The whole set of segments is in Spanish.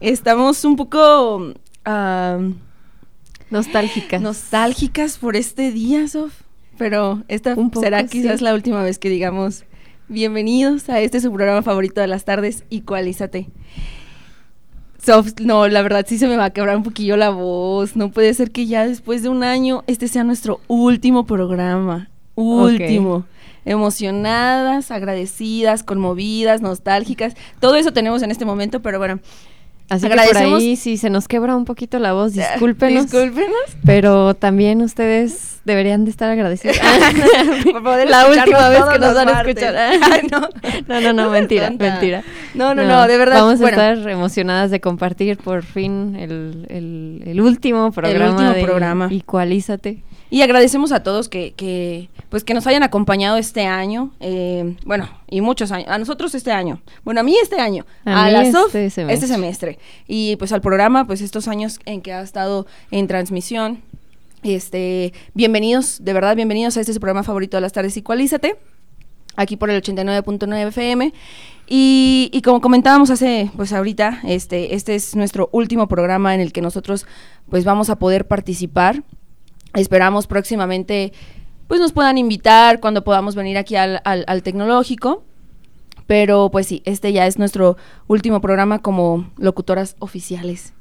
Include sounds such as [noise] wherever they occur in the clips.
Estamos un poco ah, Nostálgicas. nostálgicas por este día, Sof. Pero esta Un poco, será quizás sí. la última vez que digamos bienvenidos a este su programa favorito de las tardes, Igualízate. Sof, no, la verdad sí se me va a quebrar un poquillo la voz. No puede ser que ya después de un año este sea nuestro último programa. Último. Emocionadas, agradecidas, conmovidas, nostálgicas. Todo eso tenemos en este momento, pero bueno. Así que por ahí, si se nos quebra un poquito la voz, discúlpenos. Discúlpenos. Pero también ustedes deberían de estar agradecidos. [laughs] Por poder [laughs] la última vez que nos van a escuchar. Ay, [laughs] no. No, no, no, No seas mentira, mentira. No, no, no, de verdad, Vamos bueno. a estar emocionadas de compartir por fin el, el, el último programa. último de programa. Igualízate. Y agradecemos a todos que, que, pues que nos hayan acompañado este año, eh, bueno, y muchos años, a nosotros este año, bueno, a mí este año, A la este SOF semestre. este semestre, y pues al programa, pues estos años en que ha estado en transmisión, este, bienvenidos, de verdad, bienvenidos a este su programa favorito de las tardes, Igualízate, aquí por el 89.9 FM. Y, y como comentábamos hace, pues ahorita, este, este es nuestro último programa en el que nosotros pues vamos a poder participar. Esperamos próximamente pues nos puedan invitar cuando podamos venir aquí al, al- al tecnológico. Pero pues sí, este ya es nuestro último programa como locutoras oficiales.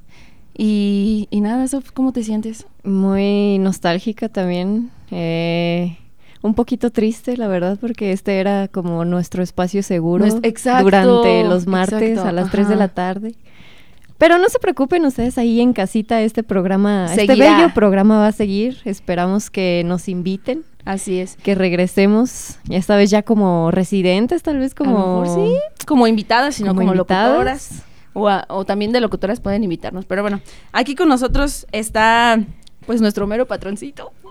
Y, y nada, Sof, ¿cómo te sientes? Muy nostálgica también. eh, un poquito triste, la verdad, porque este era como nuestro espacio seguro exacto, durante los martes exacto, a las 3 de ajá. la tarde. Pero no se preocupen ustedes ahí en casita, este programa, este bello programa va a seguir. Esperamos que nos inviten, Así es. que regresemos, esta vez ya como residentes, tal vez como... A lo mejor sí, como invitadas, sino como como, invitadas. locutoras. O, a- o también de locutoras pueden invitarnos. Pero bueno, aquí con nosotros está pues nuestro mero patroncito. [laughs]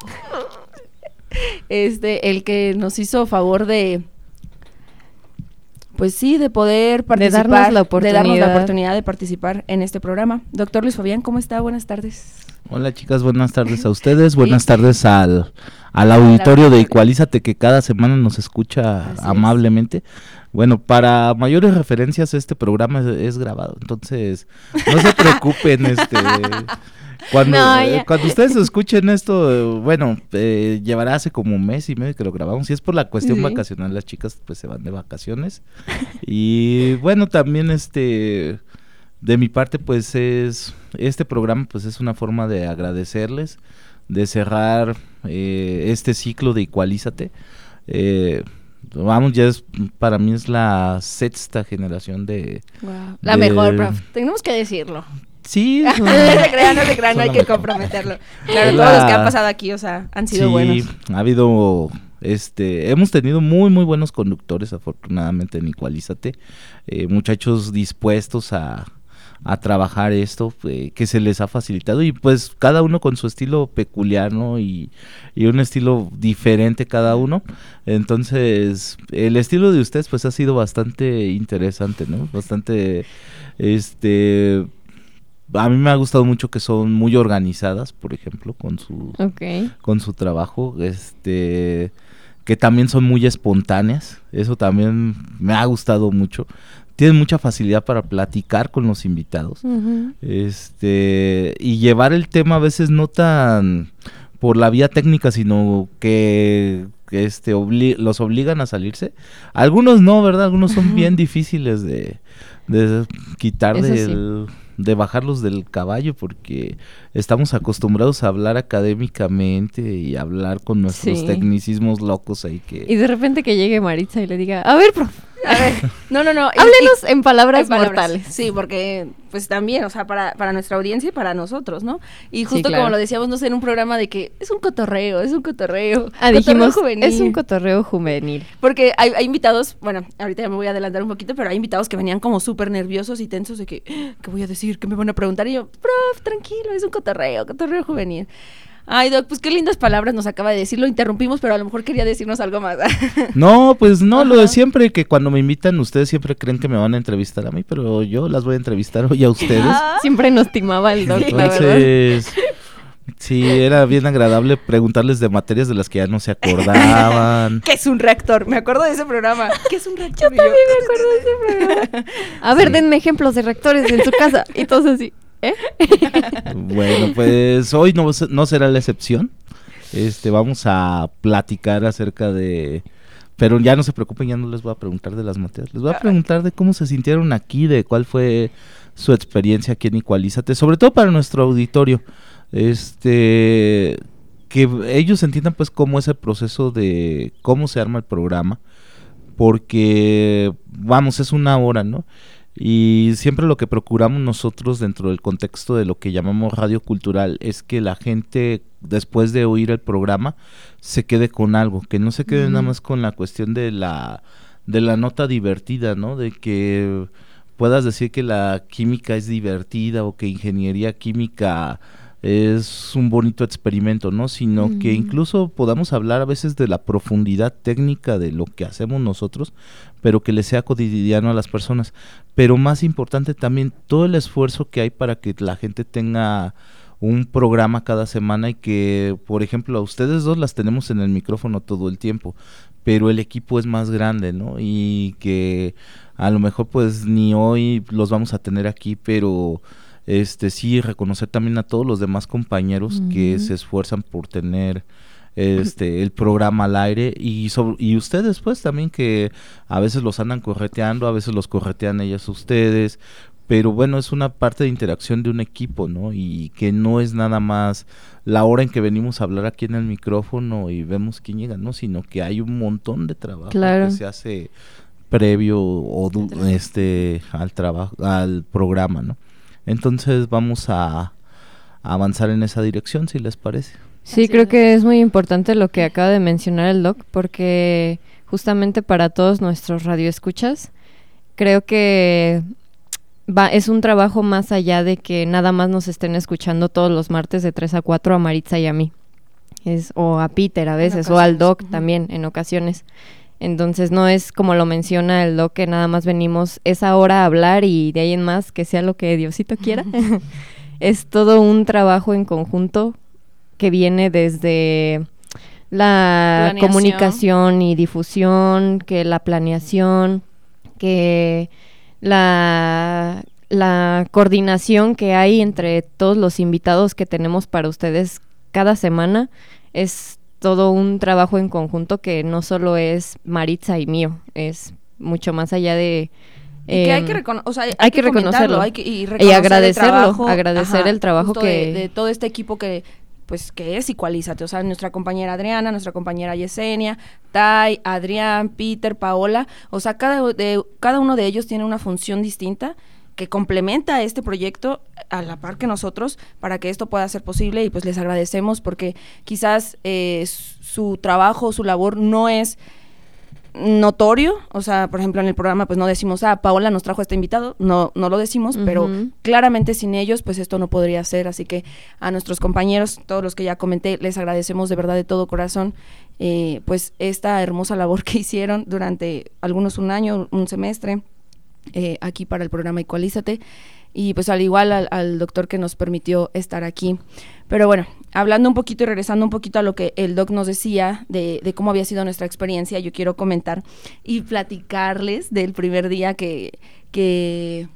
Este, el que nos hizo favor de. Pues sí, de poder De participar. darnos la de darnos la oportunidad. de participar en este programa. Doctor Luis Fabián, ¿cómo está? Buenas tardes. Hola chicas, buenas tardes a ustedes, buenas tardes al, al auditorio de Igualízate que cada semana nos escucha Así es. amablemente. Bueno, para mayores referencias este programa es, es grabado, entonces no se [laughs] preocupen, este cuando, No, eh, cuando ustedes escuchen esto, bueno, eh, llevará hace como un mes y medio que lo grabamos. Si es por la cuestión Sí. vacacional, las chicas pues se van de vacaciones. Y bueno, también este de mi parte pues es este programa pues es una forma de agradecerles, de cerrar eh, este ciclo de Igualízate. Eh, vamos, ya es para mí es la sexta generación de La De- mejor, prof. Tenemos que decirlo. Sí, [laughs] no se crean, no se crean, no hay que comprometerlo. Claro, todos los que han pasado aquí, o sea, han sido sí, buenos. ha habido, este, hemos tenido muy, muy buenos conductores, afortunadamente en Igualízate, eh, muchachos dispuestos a, a trabajar esto, eh, que se les ha facilitado y pues cada uno con su estilo peculiar, ¿no? Y, y un estilo diferente cada uno. Entonces, el estilo de ustedes pues ha sido bastante interesante, ¿no? Bastante, este... A mí me ha gustado mucho que son muy organizadas, por ejemplo, con su con su trabajo, este que también son muy espontáneas, eso también me ha gustado mucho. Tienen mucha facilidad para platicar con los invitados. Este, y llevar el tema a veces no tan por la vía técnica, sino que, este obli- los obligan a salirse. Algunos no, ¿verdad? Algunos son bien difíciles de, de quitar sí. De bajarlos del caballo porque estamos acostumbrados a hablar académicamente y hablar con nuestros Sí. tecnicismos locos ahí que Y de repente que llegue Maritza y le diga, a ver, prof, A ver, no, no, no. y- háblenos en palabras en palabras. mortales. Sí, porque pues también, o sea, para, para nuestra audiencia y para nosotros, ¿no? Y justo claro. como lo decíamos, no sé, en un programa de que es un cotorreo, es un cotorreo. Ah, cotorreo dijimos, juvenil. es un cotorreo juvenil. Porque hay, hay invitados, bueno, ahorita ya me voy a adelantar un poquito, pero hay invitados que venían como súper nerviosos y tensos de que, ¿qué voy a decir? ¿Qué me van a preguntar? Y yo, prof, tranquilo, es un cotorreo, cotorreo juvenil. Ay, Doc, pues qué lindas palabras nos acaba de decir. Lo interrumpimos, pero a lo mejor quería decirnos algo más. [laughs] No, pues no, lo de siempre, que cuando me invitan, ustedes siempre creen que me van a entrevistar a mí, pero yo las voy a entrevistar hoy a ustedes. Siempre nos timaba el Doc, la verdad. Sí, era bien agradable preguntarles de materias de las que ya no se acordaban. [laughs] ¿Qué es un reactor? Me acuerdo de ese programa. ¿Qué es un reactor? Yo también me acuerdo de ese programa. A ver, denme ejemplos de reactores en su casa. Y todos así. ¿Eh? [laughs] Bueno, pues hoy no, se- no será la excepción. Este, vamos a platicar acerca de... Pero ya no se preocupen, ya no les voy a preguntar de las materias. Les voy a preguntar de cómo se sintieron aquí, de cuál fue su experiencia aquí en Igualízate, sobre todo para nuestro auditorio. Este, que ellos entiendan pues cómo es el proceso de cómo se arma el programa, porque vamos, es una hora, ¿no? Y siempre lo que procuramos nosotros dentro del contexto de lo que llamamos radio cultural es que la gente después de oír el programa se quede con algo, que no se quede nada más con la cuestión de la de la nota divertida, ¿no? De que puedas decir que la química es divertida o que ingeniería química es un bonito experimento, ¿no? Sino que incluso podamos hablar a veces de la profundidad técnica de lo que hacemos nosotros, pero que le sea cotidiano a las personas. Pero más importante también todo el esfuerzo que hay para que la gente tenga un programa cada semana y que, por ejemplo, a ustedes dos las tenemos en el micrófono todo el tiempo, pero el equipo es más grande, ¿no? Y que a lo mejor pues ni hoy los vamos a tener aquí, pero este sí reconocer también a todos los demás compañeros que se esfuerzan por tener este el programa al aire y sobre- y ustedes pues también que a veces los andan correteando, a veces los corretean ellas ustedes, pero bueno, es una parte de interacción de un equipo, ¿no? Y que no es nada más la hora en que venimos a hablar aquí en el micrófono y vemos quién llega, ¿no? Sino que hay un montón de trabajo Claro. que se hace previo o este al trabajo al programa, ¿no? Entonces vamos a, a avanzar en esa dirección, si les parece. Sí, Así creo es. que es muy importante lo que acaba de mencionar el doc, porque justamente para todos nuestros radioescuchas, creo que va, es un trabajo más allá de que nada más nos estén escuchando todos los martes de 3 a 4 a Maritza y a mí. Es, o a Peter a veces, o al doc también en ocasiones. Entonces no es como lo menciona el doc que nada más venimos esa hora a hablar y de ahí en más que sea lo que Diosito quiera. [laughs] [laughs] es todo un trabajo en conjunto que viene desde la Planeación. comunicación y difusión, que la planeación, que la, la coordinación que hay entre todos los invitados que tenemos para ustedes cada semana es todo un trabajo en conjunto que no solo es Maritza y mío, es mucho más allá de... Y que hay em, que, recono- o sea, hay, hay que reconocerlo. hay que, y, Y reconocer el agradecerlo, trabajo, agradecer el trabajo de- que- de, todo este equipo que pues que es Igualízate, o sea, nuestra compañera Adriana, nuestra compañera Yesenia, Tai, Adrián, Peter, Paola, o sea, cada, de, cada uno de ellos tiene una función distinta que complementa este proyecto a la par que nosotros para que esto pueda ser posible y pues les agradecemos porque quizás eh, su trabajo, su labor no es notorio, o sea, por ejemplo, en el programa pues no decimos, ah, Paola nos trajo a este invitado, no, no lo decimos, pero claramente sin ellos pues esto no podría ser, así que a nuestros compañeros, todos los que ya comenté, les agradecemos de verdad de todo corazón, eh, pues esta hermosa labor [laughs] que hicieron durante algunos un año, un semestre, eh, aquí para el programa Ecualízate, y pues al igual al, al doctor que nos permitió estar aquí. Pero bueno, hablando un poquito y regresando un poquito a lo que el doc nos decía de, de cómo había sido nuestra experiencia, yo quiero comentar y platicarles del primer día que, que,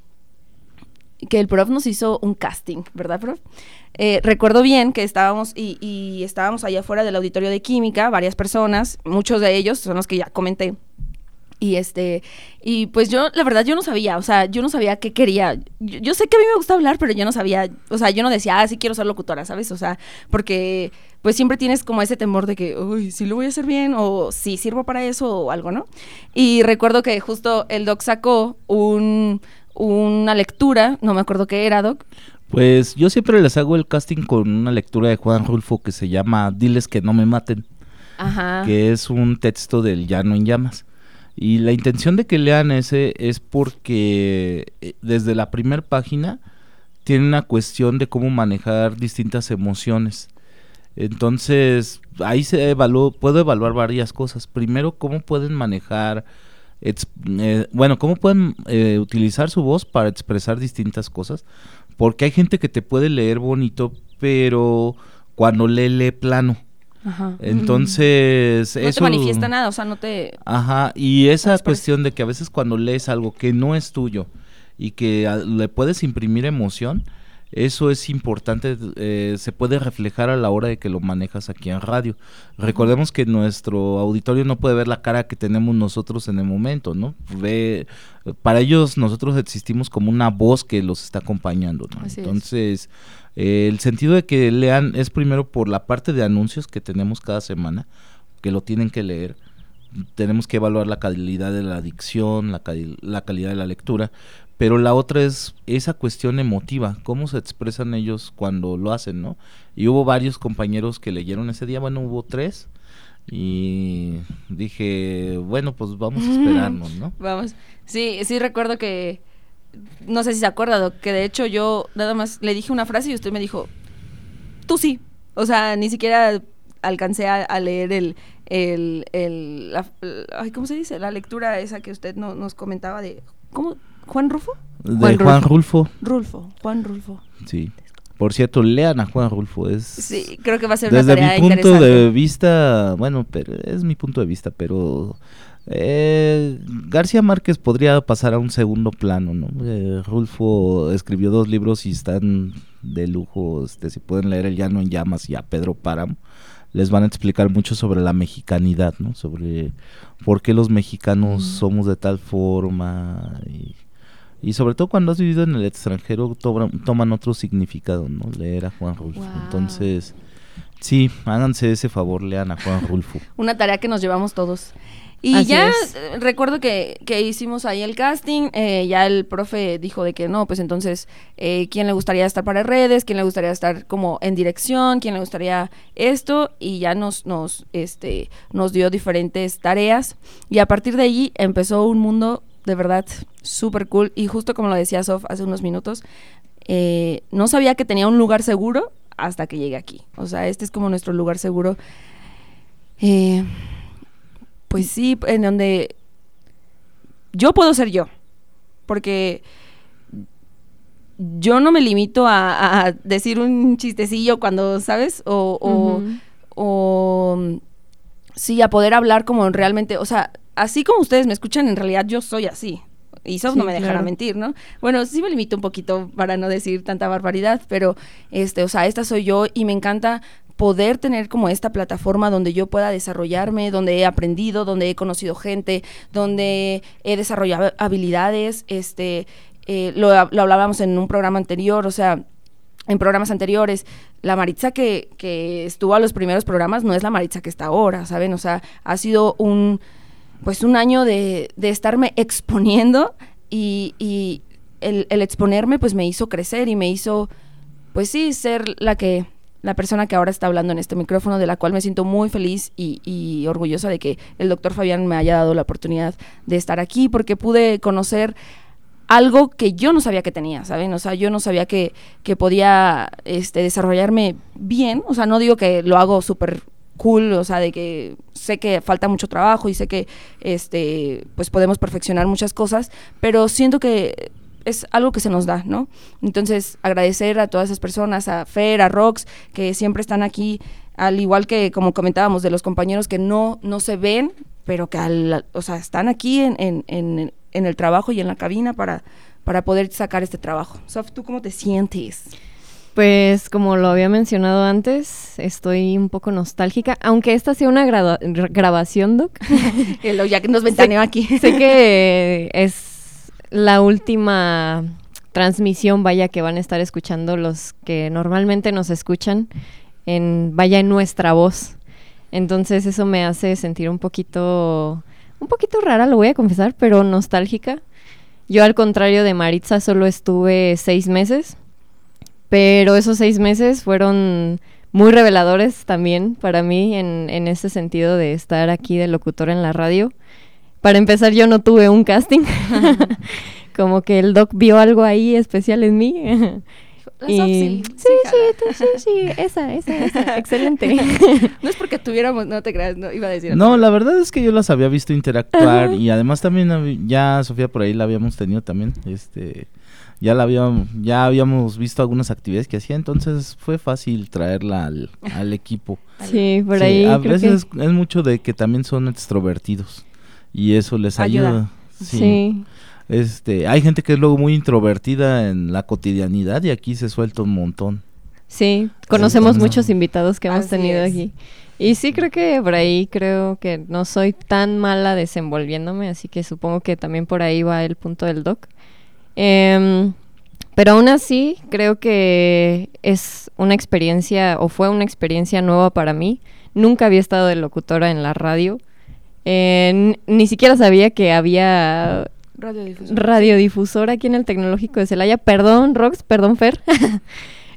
que el prof nos hizo un casting, ¿verdad, prof? Eh, recuerdo bien que estábamos y, y estábamos allá afuera del auditorio de química, varias personas, muchos de ellos son los que ya comenté. Y este, y pues yo, la verdad, yo no sabía, o sea, yo no sabía qué quería. Yo, yo sé que a mí me gusta hablar, pero yo no sabía, o sea, yo no decía, ah, sí quiero ser locutora, ¿sabes? O sea, porque pues siempre tienes como ese temor de que, uy, sí lo voy a hacer bien, o sí sirvo para eso, o algo, ¿no? Y recuerdo que justo el doc sacó un, una lectura, no me acuerdo qué era, doc. Pues yo siempre les hago el casting con una lectura de Juan Rulfo que se llama Diles que no me maten, Ajá. que es un texto del Llano en Llamas. Y la intención de que lean ese es porque eh, desde la primera página tiene una cuestión de cómo manejar distintas emociones. Entonces, ahí se evaluó, puedo evaluar varias cosas. Primero, cómo pueden manejar, eh, bueno, cómo pueden eh, utilizar su voz para expresar distintas cosas. Porque hay gente que te puede leer bonito, pero cuando lee, lee plano. Ajá. Entonces, no eso... te manifiesta nada, o sea, no te... Ajá, y esa cuestión de que a veces cuando lees algo que no es tuyo y que le puedes imprimir emoción, eso es importante, eh, se puede reflejar a la hora de que lo manejas aquí en radio. Recordemos que nuestro auditorio no puede ver la cara que tenemos nosotros en el momento, ¿no? Ve, para ellos nosotros existimos como una voz que los está acompañando, ¿no? Entonces, eh, el sentido de que lean es primero por la parte de anuncios que tenemos cada semana, que lo tienen que leer tenemos que evaluar la calidad de la dicción, la, la, calidad de la lectura, pero la otra es esa cuestión emotiva, cómo se expresan ellos cuando lo hacen, ¿no? Y hubo varios compañeros que leyeron ese día, bueno, hubo tres, y dije, bueno, pues vamos a esperarnos, ¿no? Vamos, sí, sí recuerdo que, no sé si se acuerda, que de hecho yo nada más le dije una frase y usted me dijo, tú sí, o sea, ni siquiera alcancé a, leer el, el, ¿cómo se dice? La lectura esa que usted no, nos comentaba de, ¿cómo? ¿Juan Rufo? De Juan, Rulfo. Rulfo, Juan Rulfo. Sí. Por cierto, lean a Juan Rulfo. Es, sí, creo que va a ser desde una tarea mi punto de vista, bueno, pero es mi punto de vista, pero eh, García Márquez podría pasar a un segundo plano, ¿no? Eh, Rulfo escribió dos libros y están de lujo, este, si pueden leer El Llano en Llamas y a Pedro Páramo, les van a explicar mucho sobre la mexicanidad, ¿no? Sobre por qué los mexicanos mm. somos de tal forma y y sobre todo cuando has vivido en el extranjero toman otro significado, ¿no? Leer a Juan Rulfo. Entonces, sí, háganse ese favor, lean a Juan Rulfo. [laughs] Una tarea que nos llevamos todos. Y ya recuerdo que, que, hicimos ahí el casting, eh, ya el profe dijo de que no, pues entonces, eh, ¿quién le gustaría estar para redes? ¿Quién le gustaría estar como en dirección? ¿Quién le gustaría esto? Y ya nos, nos, este, nos dio diferentes tareas. Y a partir de allí empezó un mundo de verdad súper cool. Y justo como lo decía Sof hace unos minutos, eh, no sabía que tenía un lugar seguro hasta que llegué aquí. O sea, este es como nuestro lugar seguro. Eh, pues sí, en donde yo puedo ser yo. Porque yo no me limito a, decir un chistecillo cuando, ¿sabes? O, o, o, sí, a poder hablar como realmente, o sea, así como ustedes me escuchan, en realidad yo soy así. Y Sof no me dejará mentir, ¿no? Bueno, sí me limito un poquito para no decir tanta barbaridad, pero este, o sea, esta soy yo y me encanta poder tener como esta plataforma donde yo pueda desarrollarme, donde he aprendido, donde he conocido gente, donde he desarrollado habilidades, este, eh, lo, lo hablábamos en un programa anterior, o sea, en programas anteriores, la Maritza que, que estuvo a los primeros programas no es la Maritza que está ahora, ¿saben? O sea, ha sido un pues un año de, de estarme exponiendo y, y el, exponerme pues me hizo crecer y me hizo pues sí ser la que la persona que ahora está hablando en este micrófono de la cual me siento muy feliz y, y orgullosa de que el doctor Fabián me haya dado la oportunidad de estar aquí porque pude conocer algo que yo no sabía que tenía, ¿saben? O sea, yo no sabía que, que podía este, desarrollarme bien, o sea, no digo que lo hago súper cool, o sea, de que sé que falta mucho trabajo y sé que este pues podemos perfeccionar muchas cosas, pero siento que es algo que se nos da, ¿no? Entonces, agradecer a todas esas personas, a Fer, a Rox, que siempre están aquí, al igual que como comentábamos de los compañeros que no, no se ven, pero que al, o sea, están aquí en, en, en, en el trabajo y en la cabina para, para poder sacar este trabajo. Sof, ¿tú cómo te sientes? Pues como lo había mencionado antes, estoy un poco nostálgica, aunque esta sea una grabación, Doc. [laughs] ya que nos [laughs] ventaneó aquí. [laughs] sé que es la última transmisión, vaya, que van a estar escuchando los que normalmente nos escuchan, en vaya en nuestra voz. Entonces eso me hace sentir un poquito, un poquito rara, lo voy a confesar, pero nostálgica. Yo al contrario de Maritza solo estuve seis meses pero esos seis meses fueron muy reveladores también para mí en, en ese sentido de estar aquí de locutor en la radio. para empezar yo no tuve un casting. [laughs] como que el doc vio algo ahí especial en mí. [laughs] Y- sí, sí, tú- sí, sí, esa, esa, esa, [laughs] excelente. No es porque tuviéramos, no te creas, no iba a decir. No, la verdad es que yo las había visto interactuar Ajá. y además también ya Sofía por ahí la habíamos tenido también, este ya la habíamos ya habíamos visto algunas actividades que hacía, entonces fue fácil traerla al, al equipo. [laughs] Sí, por Sí, ahí a creo veces que- es, mucho de que también son extrovertidos y eso les Ayuda. ayuda. sí. Sí. Este, hay gente que es luego muy introvertida en la cotidianidad y aquí se suelta un montón. Sí, conocemos Entonces- muchos invitados que hemos Así tenido es. aquí. Y sí creo que por ahí creo que no soy tan mala desenvolviéndome, así que supongo que también por ahí va el punto del doc. Em, pero aún así creo que es una experiencia o fue una experiencia nueva para mí. Nunca había estado de locutora en la radio. Eh, ni siquiera sabía que había Radiodifusor. radiodifusor aquí en el Tecnológico de Celaya. Perdón, Rox, perdón, Fer. [laughs]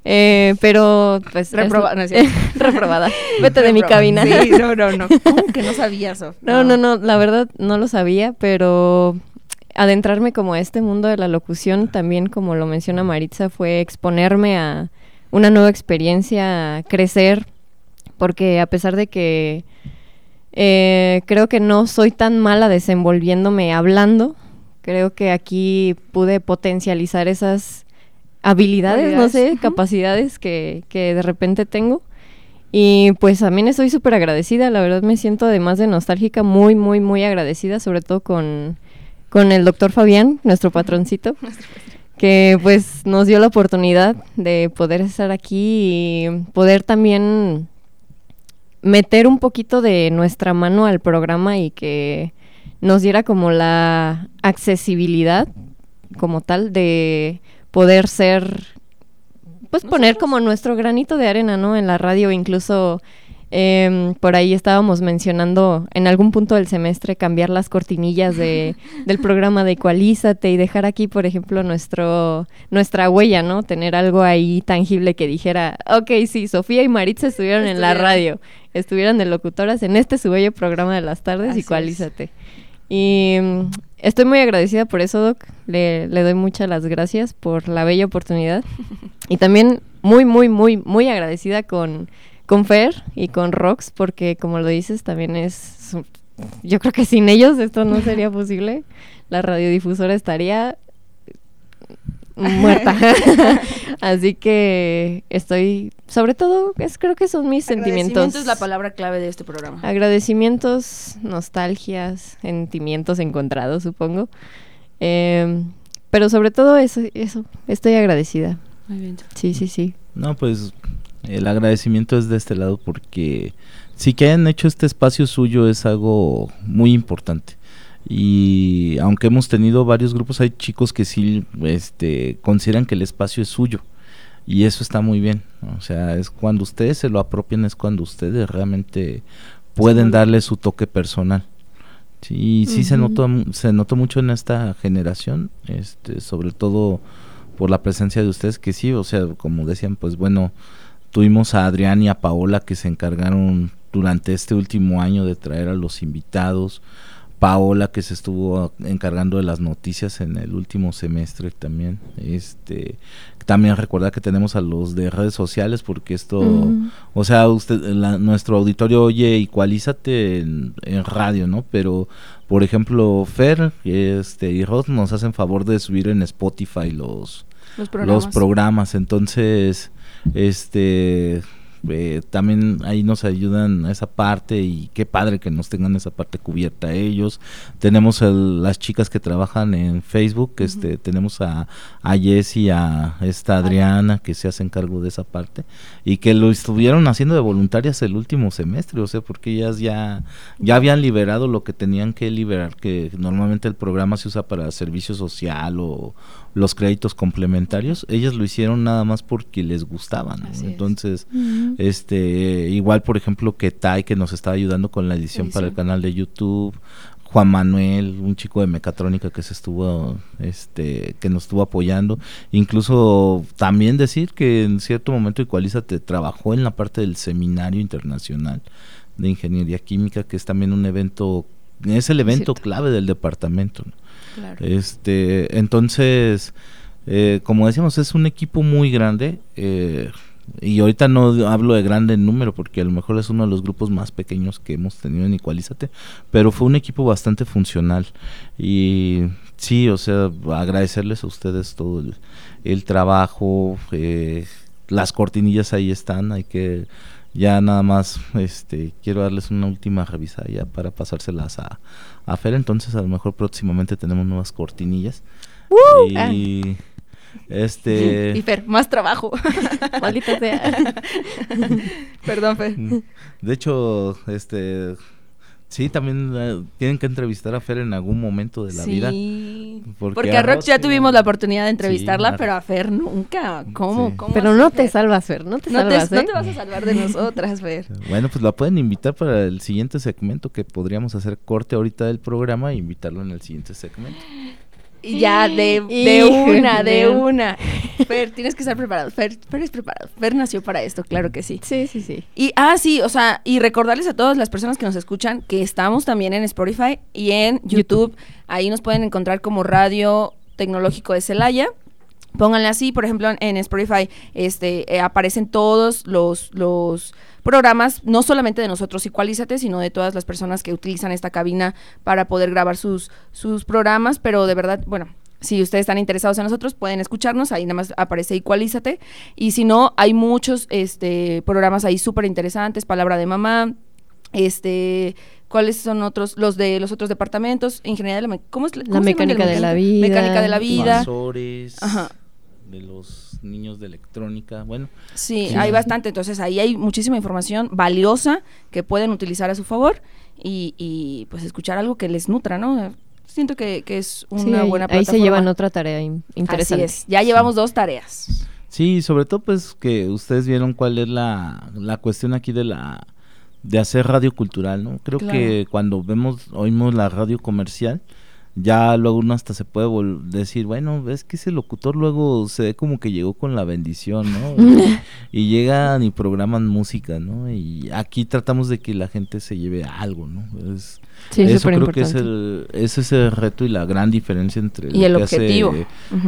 Eh, pero, pues. Reproba- no cierto. [laughs] reprobada. [laughs] Vete de mi cabina. Sí, no, no, no. ¿Cómo que no sabías, Sof? No, no, no, la verdad no lo sabía, pero adentrarme como a este mundo de la locución, también como lo menciona Maritza, fue exponerme a una nueva experiencia, a crecer, porque a pesar de que eh, creo que no soy tan mala desenvolviéndome hablando, creo que aquí pude potencializar esas habilidades, no sé, capacidades que, que de repente tengo. Y pues también estoy súper agradecida, la verdad me siento además de nostálgica, muy, muy, muy agradecida, sobre todo con, con el doctor Fabián, [laughs] nuestro patroncito, que pues nos dio la oportunidad de poder estar aquí y poder también meter un poquito de nuestra mano al programa y que nos diera como la accesibilidad como tal de poder ser pues poner como nuestro granito de arena, ¿no? En la radio, incluso em, por ahí estábamos mencionando en algún punto del semestre cambiar las cortinillas de, [laughs] del programa de Ecualízate y dejar aquí, por ejemplo, nuestro, nuestra huella, ¿no? Tener algo ahí tangible que dijera, ok, sí, Sofía y Maritza estuvieron en la Estuvieron. radio, estuvieron de locutoras en este su bello programa de las tardes, Así es. Ecualízate. Y mm, estoy muy agradecida por eso, Doc. Le, le doy muchas las gracias por la bella oportunidad. [laughs] Y también muy, muy, muy, muy agradecida con, con Fer y con Rox, porque como lo dices, también es... Yo creo que sin ellos esto no sería [laughs] posible. La radiodifusora estaría muerta. [laughs] [laughs] Así que estoy, sobre todo, es, creo que son mis sentimientos. Agradecimiento es la palabra clave de este programa. Agradecimientos, nostalgias, sentimientos encontrados, supongo. Em, pero sobre todo eso, eso, estoy agradecida. Muy bien. Sí, sí, sí. No, pues el agradecimiento es de este lado porque sí que hayan hecho este espacio suyo es algo muy importante. Y aunque hemos tenido varios grupos, hay chicos que sí este, consideran que el espacio es suyo. Y eso está muy bien. O sea, es cuando ustedes se lo apropian, es cuando ustedes realmente pueden darle su toque personal. Sí, sí se notó se notó mucho en esta generación, este, sobre todo por la presencia de ustedes que sí, o sea, como decían, pues bueno, tuvimos a Adrián y a Paola que se encargaron durante este último año de traer a los invitados. Paola que se estuvo encargando de las noticias en el último semestre también. Este, también recuerda que tenemos a los de redes sociales porque esto o sea, usted, la- nuestro auditorio oye Igualízate en, en radio, ¿no? Pero, por ejemplo, Fer este, y Rod nos hacen favor de subir en Spotify los, Los programas. los programas. Entonces, este eh, también ahí nos ayudan a esa parte y qué padre que nos tengan esa parte cubierta ellos. Tenemos el- las chicas que trabajan en Facebook, este tenemos a, a Jess y a esta Adriana que se hacen cargo de esa parte y que lo estuvieron haciendo de voluntarias el último semestre, o sea, porque ellas ya ya habían liberado lo que tenían que liberar, que normalmente el programa se usa para servicio social o los créditos complementarios, ellas lo hicieron nada más porque les gustaban, ¿no? Es. entonces este igual por ejemplo que Tai que nos está ayudando con la edición para el canal de YouTube Juan Manuel, un chico de mecatrónica que se estuvo, este, que nos estuvo apoyando. Incluso también decir que en cierto momento Ecualízate trabajó en la parte del seminario internacional de ingeniería química, que es también un evento es el evento clave del departamento. ¿no? Este, entonces, eh, como decíamos, es un equipo muy grande. eh, y ahorita no hablo de grande en número porque a lo mejor es uno de los grupos más pequeños que hemos tenido en Igualízate, pero fue un equipo bastante funcional. Y sí, o sea, agradecerles a ustedes todo el, el trabajo. eh, las cortinillas ahí están, hay que ya nada más este quiero darles una última revisada ya para pasárselas a, a Fer entonces a lo mejor próximamente tenemos nuevas cortinillas y este [laughs] Y Fer, más trabajo. [laughs] Maldita sea. [laughs] Perdón, Fer. de hecho este sí también eh, tienen que entrevistar a Fer en algún momento de la vida Sí. Porque Porque, a Rox ya tuvimos la oportunidad de entrevistarla, pero a Fer nunca. ¿Cómo? Sí. ¿Cómo Pero no te salvas, Fer, no te No te, salvas, no ¿eh? te vas a salvar de nosotras, Fer. [laughs] Bueno, pues la pueden invitar para el siguiente segmento que podríamos hacer corte ahorita del programa e invitarlo en el siguiente segmento. Y ya, de, de una, de una. Fer, tienes que estar preparado. Fer, Fer es preparado. Fer nació para esto, claro que sí. Sí, sí, sí. Y, ah, sí, o sea, y recordarles a todas las personas que nos escuchan que estamos también en Spotify y en YouTube. Ahí nos pueden encontrar como Radio Tecnológico de Celaya. Pónganle así, por ejemplo, en Spotify este, eh, aparecen todos los, los programas, no solamente de nosotros Igualízate, sino de todas las personas que utilizan esta cabina para poder grabar sus, sus programas, pero de verdad, bueno, si ustedes están interesados en nosotros, pueden escucharnos, ahí nada más aparece Igualízate, y si no, hay muchos este, programas ahí súper interesantes, Palabra de Mamá, este... ¿Cuáles son otros? Los de los otros departamentos, ingeniería de la... ¿Cómo es La mecánica de la vida. Mecánica de la vida. Ajá. de los niños de electrónica, bueno, Sí, Sí. hay bastante. Entonces ahí hay muchísima información valiosa que pueden utilizar a su favor y, y, pues escuchar algo que les nutra, ¿no? Siento que, que es una Sí, ahí, buena ahí plataforma. se llevan otra tarea in- interesante. Así es. Ya llevamos dos tareas. Sí, sobre todo pues que ustedes vieron cuál es la, la cuestión aquí de la de hacer radio cultural, ¿no? Creo Claro. que cuando vemos, oímos la radio comercial, ya luego uno hasta se puede decir, bueno, es que ese locutor luego se ve como que llegó con la bendición, ¿no? [laughs] y, llegan y programan música, ¿no? Y aquí tratamos de que la gente se lleve algo, ¿no? Es, Sí, eso creo que es el, ese es el reto y la gran diferencia entre Y el hace, objetivo.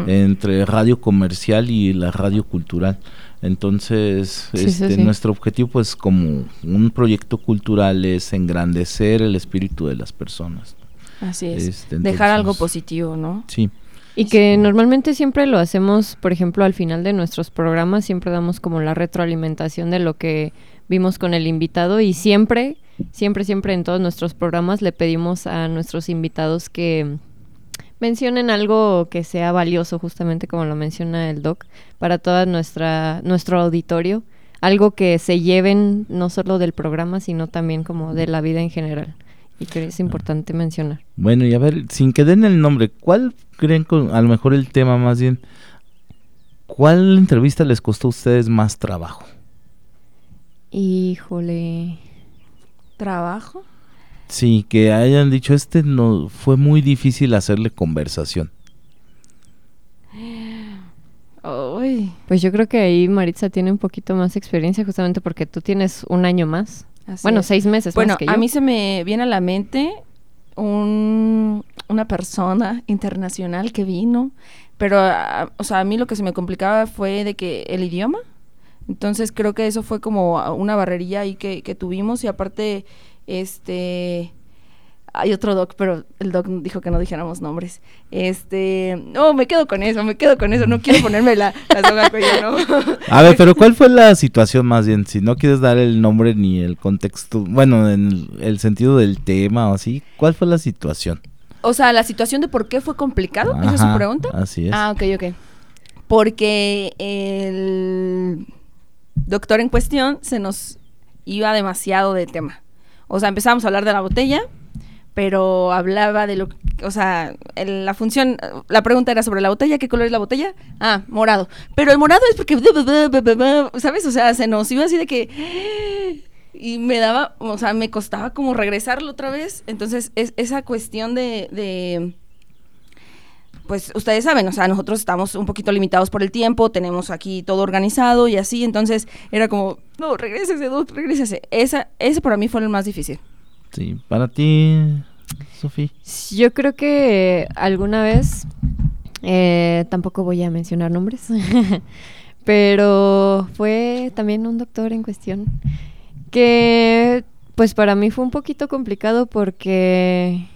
Entre radio comercial y la radio cultural. Entonces, Sí, sí, este, sí. nuestro objetivo, pues, como un proyecto cultural, es engrandecer el espíritu de las personas. Así es. Este, Dejar algo entonces, positivo, ¿no? Sí, Y que normalmente siempre lo hacemos, por ejemplo, al final de nuestros programas, siempre damos como la retroalimentación de lo que vimos con el invitado y siempre, siempre, siempre en todos nuestros programas le pedimos a nuestros invitados que mencionen algo que sea valioso, justamente como lo menciona el doc, para toda nuestra nuestro auditorio, algo que se lleven no solo del programa, sino también como de la vida en general. Y que es importante mencionar. Bueno, y a ver, sin que den el nombre, ¿cuál creen, con, a lo mejor el tema más bien, cuál entrevista les costó a ustedes más trabajo? Híjole. ¿Trabajo? Sí, que hayan dicho, este no fue muy difícil hacerle conversación. Pues yo creo que ahí Maritza tiene un poquito más experiencia justamente porque tú tienes un año más. Así bueno, es. seis meses Bueno, más que a mí se me viene a la mente un- una persona internacional que vino, pero, ah, o sea, a mí lo que se me complicaba fue de que el idioma. Entonces creo que eso fue como ah, una barrerilla ahí que, que tuvimos y aparte, este, hay otro doc, pero el doc dijo que no dijéramos nombres. Este, no, me quedo con eso, me quedo con eso, no quiero ponerme la, la soga al cuello, ¿no? A ver, pero ¿cuál fue la situación más bien? Si no quieres dar el nombre ni el contexto, bueno, en el, sentido del tema o así, ¿cuál fue la situación? O sea, la situación de por qué fue complicado, ¿esa es su pregunta? Así es. Ah, ok, ok. Porque el doctor en cuestión se nos iba demasiado de tema. O sea, empezamos a hablar de la botella, pero hablaba de lo o sea, el- la función, la pregunta era sobre la botella, ¿qué color es la botella? Ah, morado. Pero el morado es porque, ¿sabes? O sea, se nos iba así de que... Y me daba, o sea, me costaba como regresarlo otra vez. Entonces, es, esa cuestión de, de pues ustedes saben, o sea, nosotros estamos un poquito limitados por el tiempo, tenemos aquí todo organizado y así, entonces era como, no, regrésese, Doc, regrésese. Esa, ese para mí fue el más difícil. Sí, para ti, Sofía. Yo creo que alguna vez, eh, tampoco voy a mencionar nombres, [laughs] pero fue también un doctor en cuestión que pues para mí fue un poquito complicado porque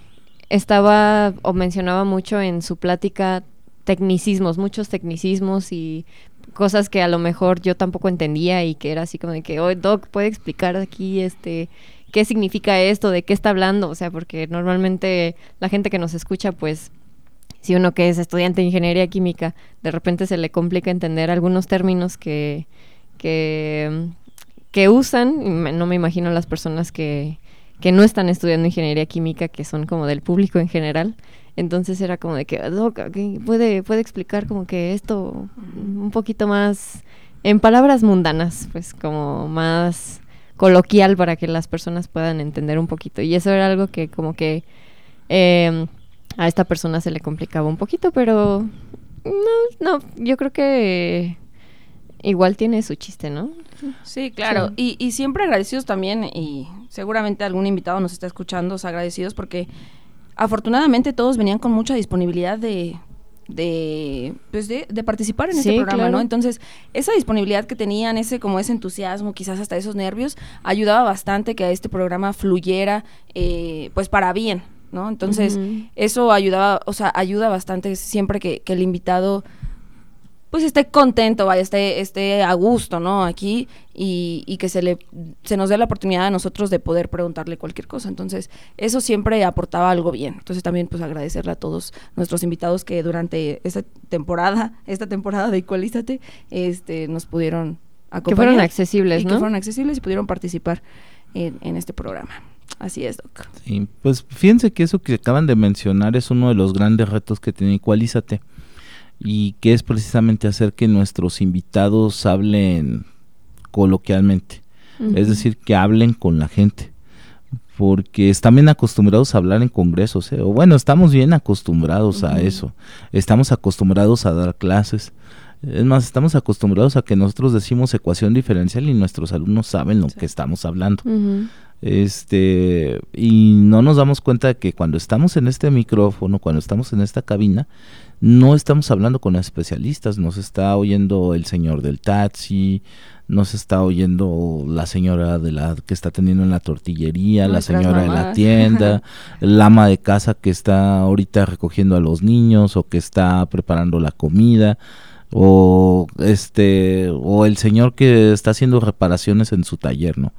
estaba o mencionaba mucho en su plática tecnicismos, muchos tecnicismos y cosas que a lo mejor yo tampoco entendía y que era así como de que, oh, Doc, ¿puede explicar aquí este qué significa esto, de qué está hablando? O sea, porque normalmente la gente que nos escucha, pues, si uno que es estudiante de ingeniería química, de repente se le complica entender algunos términos que, que, que usan, no me imagino las personas que, que no están estudiando ingeniería química, que son como del público en general. Entonces era como de que, puede, puede explicar como que esto un poquito más, en palabras mundanas, pues como más coloquial para que las personas puedan entender un poquito. Y eso era algo que como que em, a esta persona se le complicaba un poquito, pero no, no, yo creo que igual tiene su chiste, ¿no? Sí, claro. Y, y siempre agradecidos también, y seguramente algún invitado nos está escuchando, agradecidos porque afortunadamente todos venían con mucha disponibilidad de, de, pues de, participar en este programa, ¿no? Entonces, esa disponibilidad que tenían, ese como ese entusiasmo, quizás hasta esos nervios, ayudaba bastante que este programa fluyera, eh, pues para bien, ¿no? Entonces, eso ayudaba, o sea, ayuda bastante siempre que, que el invitado pues esté contento, vaya, esté, esté a gusto, ¿no? Aquí y, y, que se le se nos dé la oportunidad a nosotros de poder preguntarle cualquier cosa. Entonces, eso siempre aportaba algo bien. Entonces, también pues agradecerle a todos nuestros invitados que durante esta temporada, esta temporada de Igualízate, este, nos pudieron acompañar. Que fueron accesibles, ¿no? Que fueron accesibles y pudieron participar en, en este programa. Así es, Doc. Sí, pues fíjense que eso que acaban de mencionar es uno de los grandes retos que tiene Igualízate y que es precisamente hacer que nuestros invitados hablen coloquialmente, es decir, que hablen con la gente, porque están bien acostumbrados a hablar en congresos, ¿eh? o bueno, estamos bien acostumbrados a eso, estamos acostumbrados a dar clases, es más, estamos acostumbrados a que nosotros decimos ecuación diferencial y nuestros alumnos saben lo que estamos hablando. Este, y no nos damos cuenta de que cuando estamos en este micrófono, cuando estamos en esta cabina, no estamos hablando con especialistas, nos está oyendo el señor del taxi, nos está oyendo la señora de la que está atendiendo en la tortillería, la señora de la tienda, [laughs] el ama de casa que está ahorita recogiendo a los niños o que está preparando la comida o este o el señor que está haciendo reparaciones en su taller, ¿no?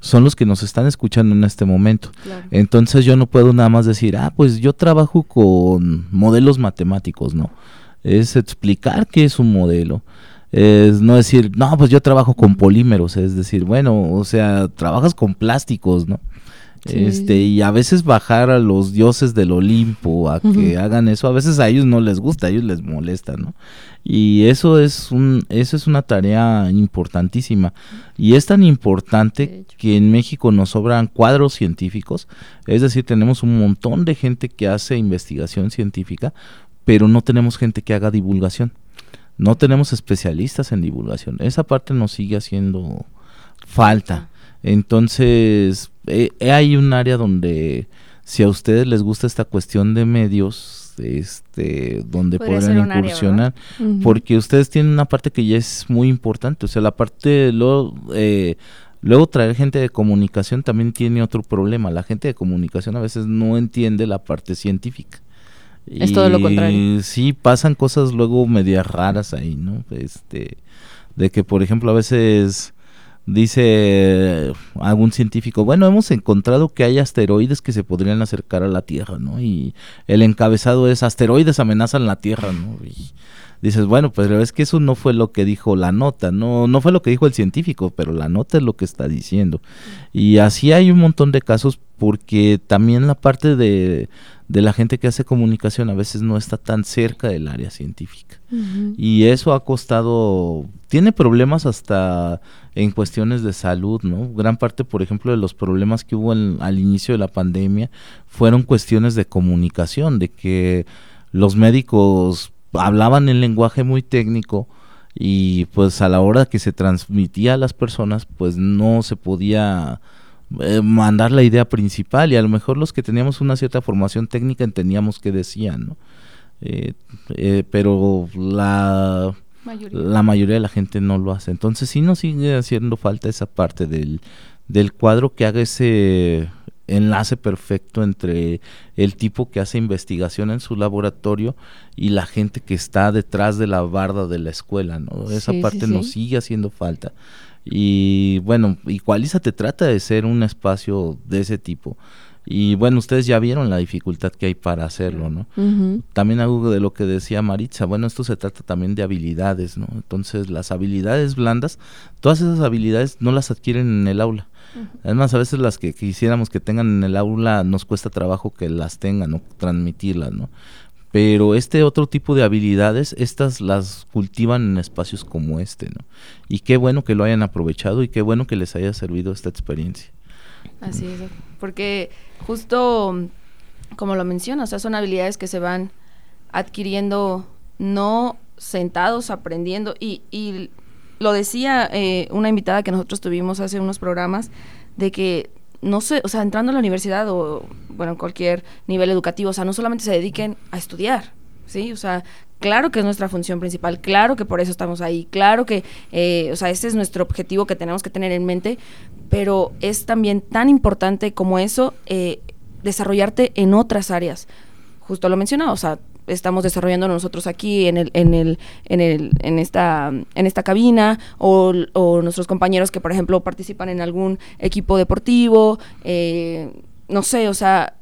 Son los que nos están escuchando en este momento. Entonces yo no puedo nada más decir, ah, pues yo trabajo con modelos matemáticos, no. Es explicar qué es un modelo. Es no decir, no, pues yo trabajo con polímeros, es decir, bueno, o sea, trabajas con plásticos, ¿no? Este, y a veces bajar a los dioses del Olimpo a que hagan eso, a veces a ellos no les gusta, a ellos les molesta, ¿no? Y eso es un, eso es una tarea importantísima. Y es tan importante que en México nos sobran cuadros científicos, es decir, tenemos un montón de gente que hace investigación científica, pero no tenemos gente que haga divulgación. No tenemos especialistas en divulgación. Esa parte nos sigue haciendo falta. Entonces, eh, hay un área donde si a ustedes les gusta esta cuestión de medios, este, donde pueden incursionar, porque ustedes tienen una parte que ya es muy importante, o sea, la parte luego, eh, luego traer gente de comunicación también tiene otro problema, la gente de comunicación a veces no entiende la parte científica. Es todo lo contrario. Sí, pasan cosas luego medias raras ahí, ¿no? Este, de que, por ejemplo, a veces dice algún científico, bueno, hemos encontrado que hay asteroides que se podrían acercar a la Tierra, ¿no? Y el encabezado es asteroides amenazan la Tierra, ¿no? Y dices, bueno, pues es que eso no fue lo que dijo la nota, no, no fue lo que dijo el científico, pero la nota es lo que está diciendo. Y así hay un montón de casos porque también la parte de, de la gente que hace comunicación a veces no está tan cerca del área científica. Y eso ha costado, tiene problemas hasta en cuestiones de salud, ¿no? Gran parte, por ejemplo, de los problemas que hubo al inicio de la pandemia fueron cuestiones de comunicación, de que los médicos hablaban en lenguaje muy técnico y pues a la hora que se transmitía a las personas pues no se podía eh, mandar la idea principal y a lo mejor los que teníamos una cierta formación técnica entendíamos qué decían, ¿no? Eh, eh, pero la la mayoría de la gente no lo hace. Entonces sí nos sigue haciendo falta esa parte del, del cuadro que haga ese enlace perfecto entre el tipo que hace investigación en su laboratorio y la gente que está detrás de la barda de la escuela, ¿no? Esa parte nos sigue haciendo falta. Y bueno, Igualiza te trata de ser un espacio de ese tipo. Y bueno, ustedes ya vieron la dificultad que hay para hacerlo, ¿no? También algo de lo que decía Maritza, bueno, esto se trata también de habilidades, ¿no? Entonces, las habilidades blandas, todas esas habilidades no las adquieren en el aula. Además, a veces las que quisiéramos que tengan en el aula nos cuesta trabajo que las tengan o transmitirlas, ¿no? Pero este otro tipo de habilidades, estas las cultivan en espacios como este, ¿no? Y qué bueno que lo hayan aprovechado y qué bueno que les haya servido esta experiencia. Así es, porque justo como lo mencionas, son habilidades que se van adquiriendo no sentados aprendiendo. Y, y lo decía eh, una invitada que nosotros tuvimos hace unos programas de que no sé, o sea, entrando a la universidad o bueno, en cualquier nivel educativo, o sea, no solamente se dediquen a estudiar, ¿sí? O sea, claro que es nuestra función principal, claro que por eso estamos ahí, claro que, eh, o sea, ese es nuestro objetivo que tenemos que tener en mente, pero es también tan importante como eso eh, desarrollarte en otras áreas. Justo lo mencionaba, o sea, estamos desarrollando nosotros aquí en el, en el, en el, en esta, en esta cabina, o, nuestros compañeros que por ejemplo participan en algún equipo deportivo, eh, no sé, o sea,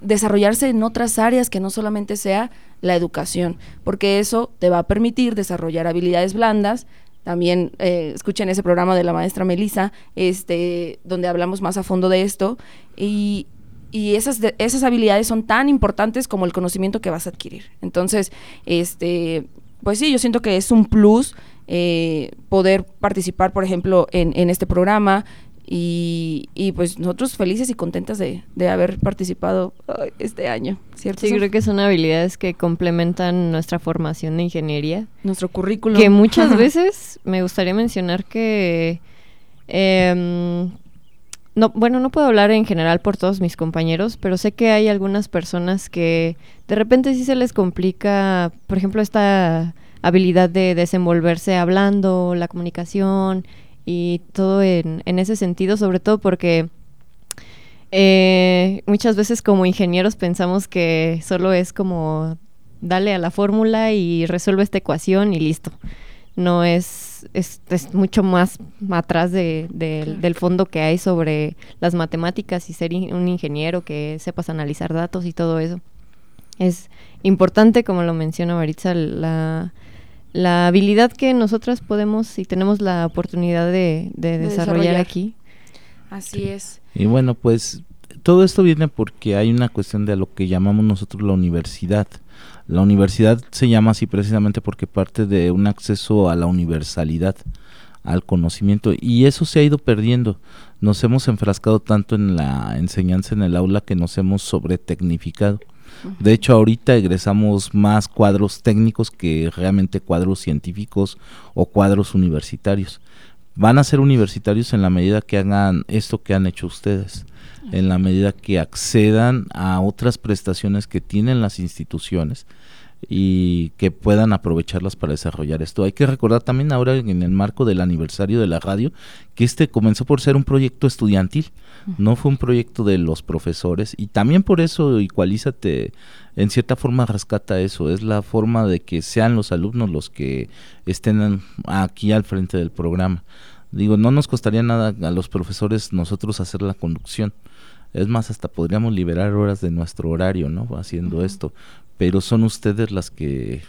desarrollarse en otras áreas que no solamente sea la educación, porque eso te va a permitir desarrollar habilidades blandas. También eh, escuchen ese programa de la maestra Melissa, este, donde hablamos más a fondo de esto. Y, y esas, esas habilidades son tan importantes como el conocimiento que vas a adquirir. Entonces, este, pues sí, yo siento que es un plus eh, poder participar, por ejemplo, en, en este programa. Y, y, pues nosotros felices y contentas de, de haber participado este año, ¿cierto? Sí, creo que son habilidades que complementan nuestra formación de ingeniería. Nuestro currículum. Que muchas [laughs] veces me gustaría mencionar que eh, no, bueno, no puedo hablar en general por todos mis compañeros, pero sé que hay algunas personas que de repente sí se les complica, por ejemplo, esta habilidad de desenvolverse hablando, la comunicación y todo en, en ese sentido, sobre todo porque eh, muchas veces como ingenieros pensamos que solo es como dale a la fórmula y resuelve esta ecuación y listo. No es es, mucho más atrás de, del fondo que hay sobre las matemáticas y ser un ingeniero que sepas analizar datos y todo eso. Es importante, como lo menciona Maritza, la, la habilidad que nosotras podemos y tenemos la oportunidad de, desarrollar aquí. Así es. Y bueno, pues todo esto viene porque hay una cuestión de lo que llamamos nosotros la universidad. La universidad se llama así precisamente porque parte de un acceso a la universalidad, al conocimiento, y eso se ha ido perdiendo. Nos hemos enfrascado tanto en la enseñanza en el aula que nos hemos sobretecnificado. De hecho, ahorita egresamos más cuadros técnicos que realmente cuadros científicos o cuadros universitarios. Van a ser universitarios en la medida que hagan esto que han hecho ustedes en la medida que accedan a otras prestaciones que tienen las instituciones y que puedan aprovecharlas para desarrollar esto. Hay que recordar también ahora en el marco del aniversario de la radio que este comenzó por ser un proyecto estudiantil, no fue un proyecto de los profesores y también por eso Igualízate en cierta forma rescata eso, es la forma de que sean los alumnos los que estén aquí al frente del programa. Digo, no nos costaría nada a los profesores nosotros hacer la conducción es más, hasta podríamos liberar horas de nuestro horario, ¿no? Haciendo esto. Pero son ustedes las que,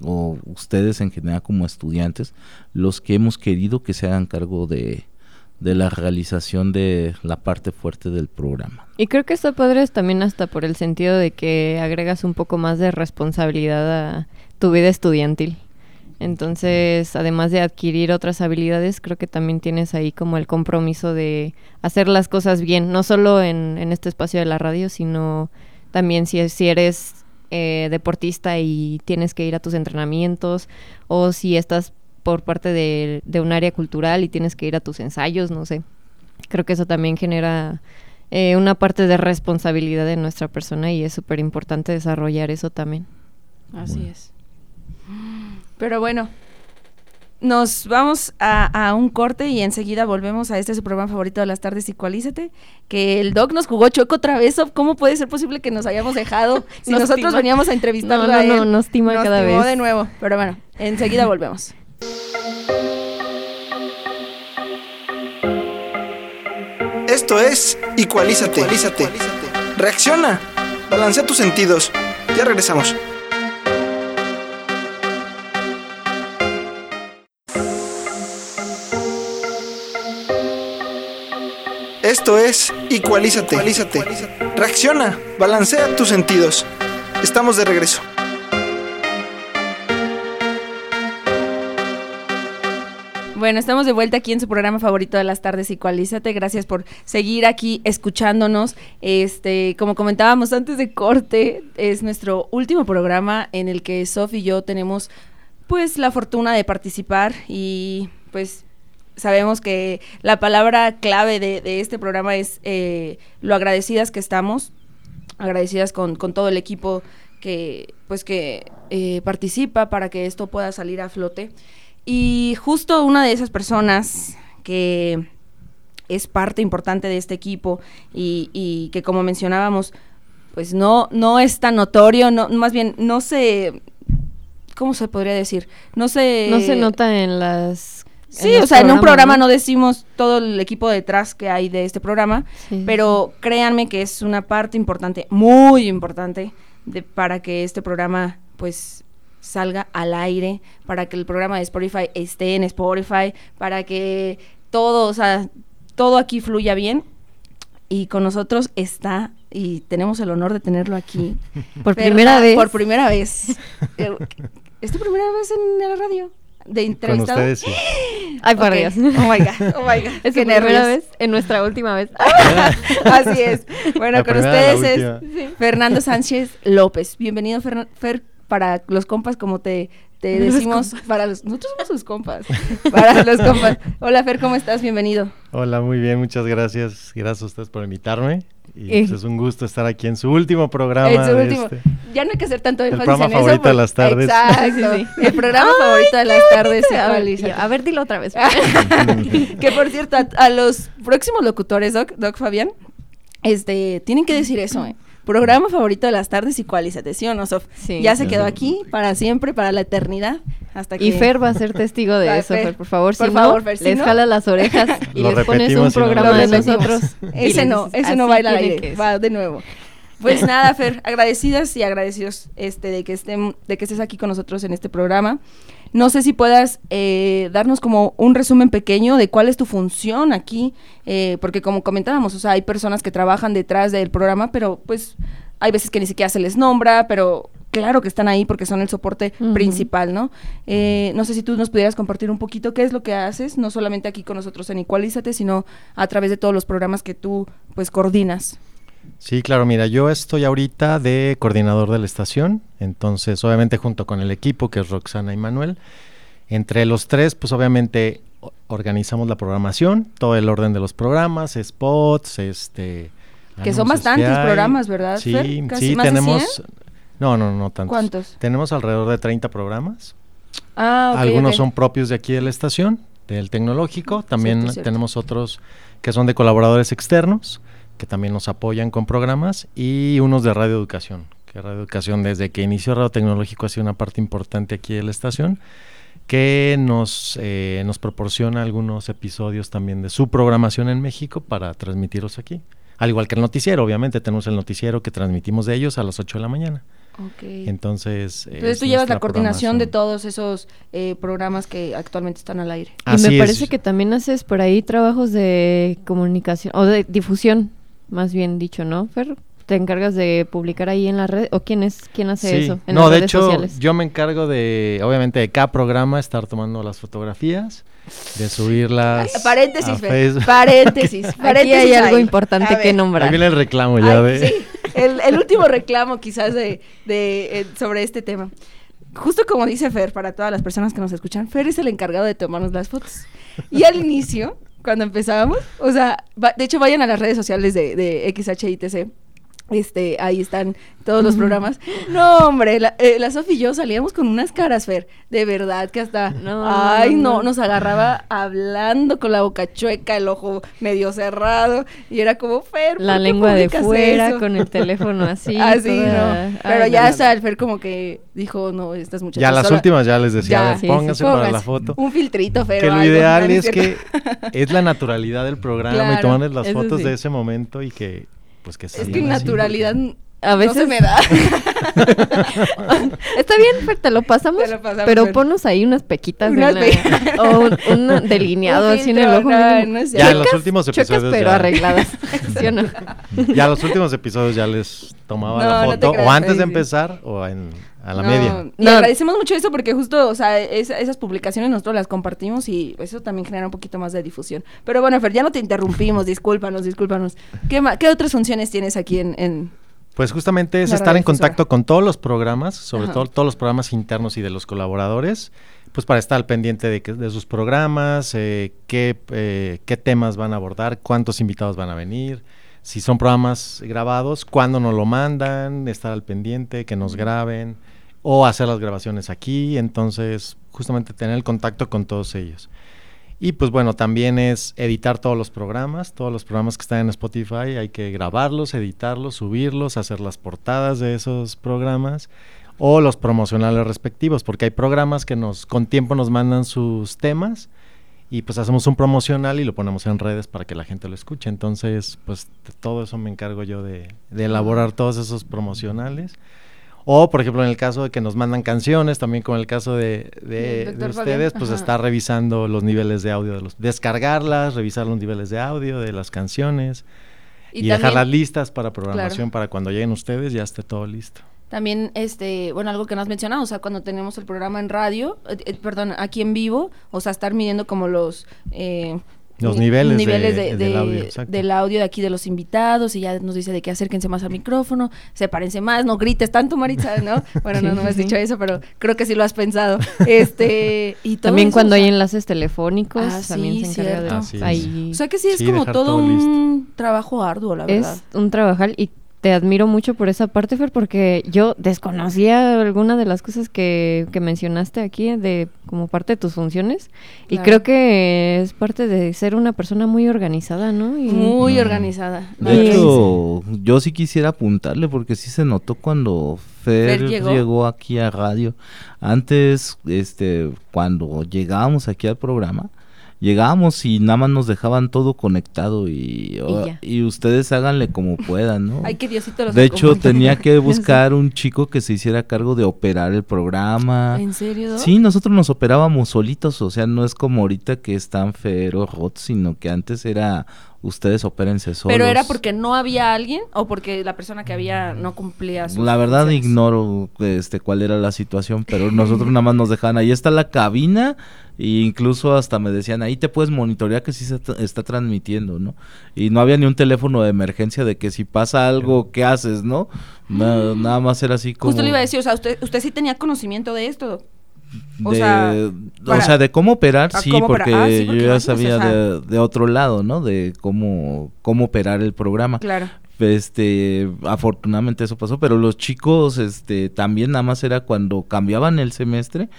o ustedes en general como estudiantes, los que hemos querido que se hagan cargo de, la realización de la parte fuerte del programa. Y creo que está padre también hasta por el sentido de que agregas un poco más de responsabilidad a tu vida estudiantil. Entonces, además de adquirir otras habilidades, creo que también tienes ahí como el compromiso de hacer las cosas bien, no solo en, este espacio de la radio, sino también si, si eres eh, deportista y tienes que ir a tus entrenamientos, o si estás por parte de, un área cultural y tienes que ir a tus ensayos, no sé. creo que eso también genera eh, una parte de responsabilidad de nuestra persona y es súper importante desarrollar eso también. Así es. Pero bueno, nos vamos a, un corte y enseguida volvemos a este su programa favorito de las tardes, Igualízate, que el doc nos jugó choco otra vez. ¿Cómo puede ser posible que nos hayamos dejado [laughs] si nosotros veníamos a entrevistarlo no, no, No, nos tima cada vez. de nuevo, pero bueno, enseguida volvemos. Esto es Igualízate. Reacciona. Balancea tus sentidos. Ya regresamos. Es Igualízate. Reacciona. Balancea tus sentidos. Estamos de regreso. Bueno, estamos de vuelta aquí en su programa favorito de las tardes, Igualízate. Gracias por seguir aquí escuchándonos. Este, como comentábamos antes de corte, es nuestro último programa en el que Sof y yo tenemos pues la fortuna de participar y pues sabemos que la palabra clave de, este programa es eh, lo agradecidas que estamos, agradecidas con, todo el equipo que pues que eh, participa para que esto pueda salir a flote. Y justo una de esas personas que es parte importante de este equipo y, que como mencionábamos, pues no, no es tan notorio, no, más bien no se, ¿cómo se podría decir? No se... No se nota en las... Sí, o sea, en un programa ¿no? decimos todo el equipo detrás que hay de este programa, pero créanme que es una parte importante, muy importante, de, para que este programa pues salga al aire, para que el programa de Spotify esté en Spotify, para que todo, o sea, todo aquí fluya bien. Y con nosotros está, y tenemos el honor de tenerlo aquí. [laughs] Por primera vez. Por primera vez. ¿Es tu primera vez en la radio? De entrevistado. Con ustedes, sí. [gasps] Ay, por Dios. Oh my God, oh my [laughs] God. Es su primera vez, en nuestra última vez. [laughs] Así es. Bueno, con ustedes es Fernando Sánchez López. Bienvenido, Fer para los compas, como te, te decimos, para los, nosotros somos sus compas, para los compas. Hola Fer, ¿cómo estás? Bienvenido. Hola, muy bien, muchas gracias. Gracias a ustedes por invitarme. Y pues, es un gusto estar aquí en su último programa. En su último. Este, ya no hay que hacer tanto énfasis el programa favorito de las tardes. Exacto. [laughs] El programa favorito de las tardes. a, ver, dilo otra vez. [laughs] que por cierto, a, los próximos locutores, Doc, Doc Fabián, este, tienen que decir eso, ¿eh? Programa favorito de las tardes y cualízate, ¿sí o no, Sof? Sí. Ya se quedó aquí para siempre, para la eternidad. Hasta que... Y Fer va a ser testigo de [laughs] eso, Fer, por favor. Por si favor, Fer, les jala las orejas [laughs] y les pones un programa de nosotros. [laughs] Ese no, ese no va a ir al aire, va de nuevo. Pues nada, Fer, agradecidas y agradecidos este, de, que estén, de que estés aquí con nosotros en este programa. No sé si puedas eh, darnos como un resumen pequeño de cuál es tu función aquí, eh, porque como comentábamos, o sea, hay personas que trabajan detrás del programa, pero pues hay veces que ni siquiera se les nombra, pero claro que están ahí porque son el soporte principal, ¿no? Eh, no sé si tú nos pudieras compartir un poquito qué es lo que haces, no solamente aquí con nosotros en Igualízate, sino a través de todos los programas que tú pues coordinas. Sí, claro, mira, yo estoy ahorita de coordinador de la estación, entonces obviamente junto con el equipo que es Roxana y Manuel, entre los tres pues obviamente organizamos la programación, todo el orden de los programas, spots, este... Que son bastantes programas, ¿verdad? Sí, sí, tenemos... No, no, no tantos. ¿Cuántos? Tenemos alrededor de 30 programas. Ah, Algunos son propios de aquí de la estación, del tecnológico. También tenemos otros que son de colaboradores externos que también nos apoyan con programas, y unos de Radio Educación, que Radio Educación desde que inició Radio Tecnológico ha sido una parte importante aquí de la estación, que nos, eh, nos proporciona algunos episodios también de su programación en México para transmitirlos aquí. Al igual que el noticiero, obviamente tenemos el noticiero que transmitimos de ellos a las 8 de la mañana. Entonces, Entonces tú llevas la coordinación de todos esos eh, programas que actualmente están al aire. y me parece que también haces por ahí trabajos de comunicación o de difusión más bien dicho, ¿no, Fer? ¿Te encargas de publicar ahí en la red? ¿O quién es quién hace eso? En no, de hecho, yo me encargo de, obviamente, de cada programa estar tomando las fotografías, de subirlas. paréntesis, Fer, paréntesis, paréntesis. [laughs] Aquí hay algo importante que nombrar. Ahí viene el reclamo ya, ve. Sí, [laughs] el, último reclamo quizás de, de eh, sobre este tema. Justo como dice Fer, para todas las personas que nos escuchan, Fer es el encargado de tomarnos las fotos. Y al inicio cuando empezábamos. O sea, de hecho vayan a las redes sociales de, de XHITC este, ahí están todos los programas. No, hombre, la, eh, la Sofi y yo salíamos con unas caras, Fer, de verdad que hasta, no, ay, no, nos agarraba hablando con la boca chueca, el ojo medio cerrado, y era como, Fer, La lengua de fuera, con el teléfono así. [laughs] así, no. Pero ya hasta el Fer como que dijo, no, estas muchachas. Ya las últimas ya les decía, pónganse para la foto. Un filtrito, Fer. Que lo ideal es que es la naturalidad del programa y tomarles las fotos de ese momento y que pues que Es que naturalidad a veces no se me da. [laughs] Está bien, te lo pasamos, pero ponos ahí unas pequitas de [laughs] o un, [laughs] delineado así en el ojo. ya en los últimos episodios pero arregladas. Ya en los últimos episodios ya les tomaba la foto o antes de empezar o en a la media. Y agradecemos mucho eso porque justo, o sea, esas publicaciones nosotros las compartimos y eso también genera un poquito más de difusión. Pero bueno, Fer, ya no te interrumpimos, [laughs] discúlpanos, discúlpanos. ¿Qué, ¿Qué otras funciones tienes aquí en, pues justamente es estar en contacto con todos los programas, sobre todo todos los programas internos y de los colaboradores, pues para estar al pendiente de, de sus programas, eh, qué, eh, qué temas van a abordar, cuántos invitados van a venir, si son programas grabados, cuándo nos lo mandan, estar al pendiente, que nos graben o hacer las grabaciones aquí, entonces justamente tener el contacto con todos ellos. Y pues bueno, también es editar todos los programas, todos los programas que están en Spotify, hay que grabarlos, editarlos, subirlos, hacer las portadas de esos programas o los promocionales respectivos, porque hay programas que nos con tiempo nos mandan sus temas y pues hacemos un promocional y lo ponemos en redes para que la gente lo escuche. Entonces, pues todo eso me encargo yo de, de elaborar todos esos promocionales. O, por ejemplo, en el caso de que nos mandan canciones, también con el caso de, de, ustedes, pues está revisando los niveles de audio, de los, descargarlas, revisar los niveles de audio de las canciones y, dejar las listas para programación para cuando lleguen ustedes ya esté todo listo. También, este, bueno, algo que no has mencionado, o sea, cuando tenemos el programa en radio, eh, eh, perdón, aquí en vivo, o sea, estar midiendo como los... Eh, los niveles, niveles de, del, audio, del, audio, de aquí de los invitados y ya nos dice de que acérquense más al micrófono, sepárense más, no grites tanto, Maritza, ¿no? Bueno, no, no me has dicho eso, pero creo que sí lo has pensado. Este, [laughs] y también cuando hay enlaces telefónicos, ah, también se encarga de ahí. O sea que sí es como todo, un trabajo arduo, la verdad. Es un trabajar y te admiro mucho por esa parte, Fer, porque yo desconocía alguna de las cosas que, que mencionaste aquí de como parte de tus funciones y creo que es parte de ser una persona muy organizada, ¿no? muy organizada. De hecho, yo sí quisiera apuntarle porque sí se notó cuando Fer, llegó. llegó. aquí a radio. Antes, este, cuando llegábamos aquí al programa, llegábamos y nada más nos dejaban todo conectado y, y, ustedes háganle como puedan, ¿no? [laughs] Ay, que Diosito los De hecho, tenía que [laughs] buscar un chico que se hiciera cargo de operar el programa. ¿En serio? Sí, nosotros nos operábamos solitos, o sea, no es como ahorita que están Fero Hot, sino que antes era ustedes opérense solos. ¿Pero era porque no había alguien o porque la persona que había no cumplía su La verdad ignoro este cuál era la situación, pero nosotros nada más nos dejaban ahí está la cabina e incluso hasta me decían, ahí te puedes monitorear que sí se está transmitiendo, ¿no? Y no había ni un teléfono de emergencia de que si pasa algo, ¿qué haces, no? Nada, más era así como... Justo le iba a decir, o sea, usted, usted sí tenía conocimiento de esto. O, sea, o sea, de cómo operar, sí, porque, ah, yo ya sabía de, de, otro lado, ¿no? De cómo, cómo operar el programa. Claro. Este, afortunadamente eso pasó, pero los chicos, este, también nada más era cuando cambiaban el semestre,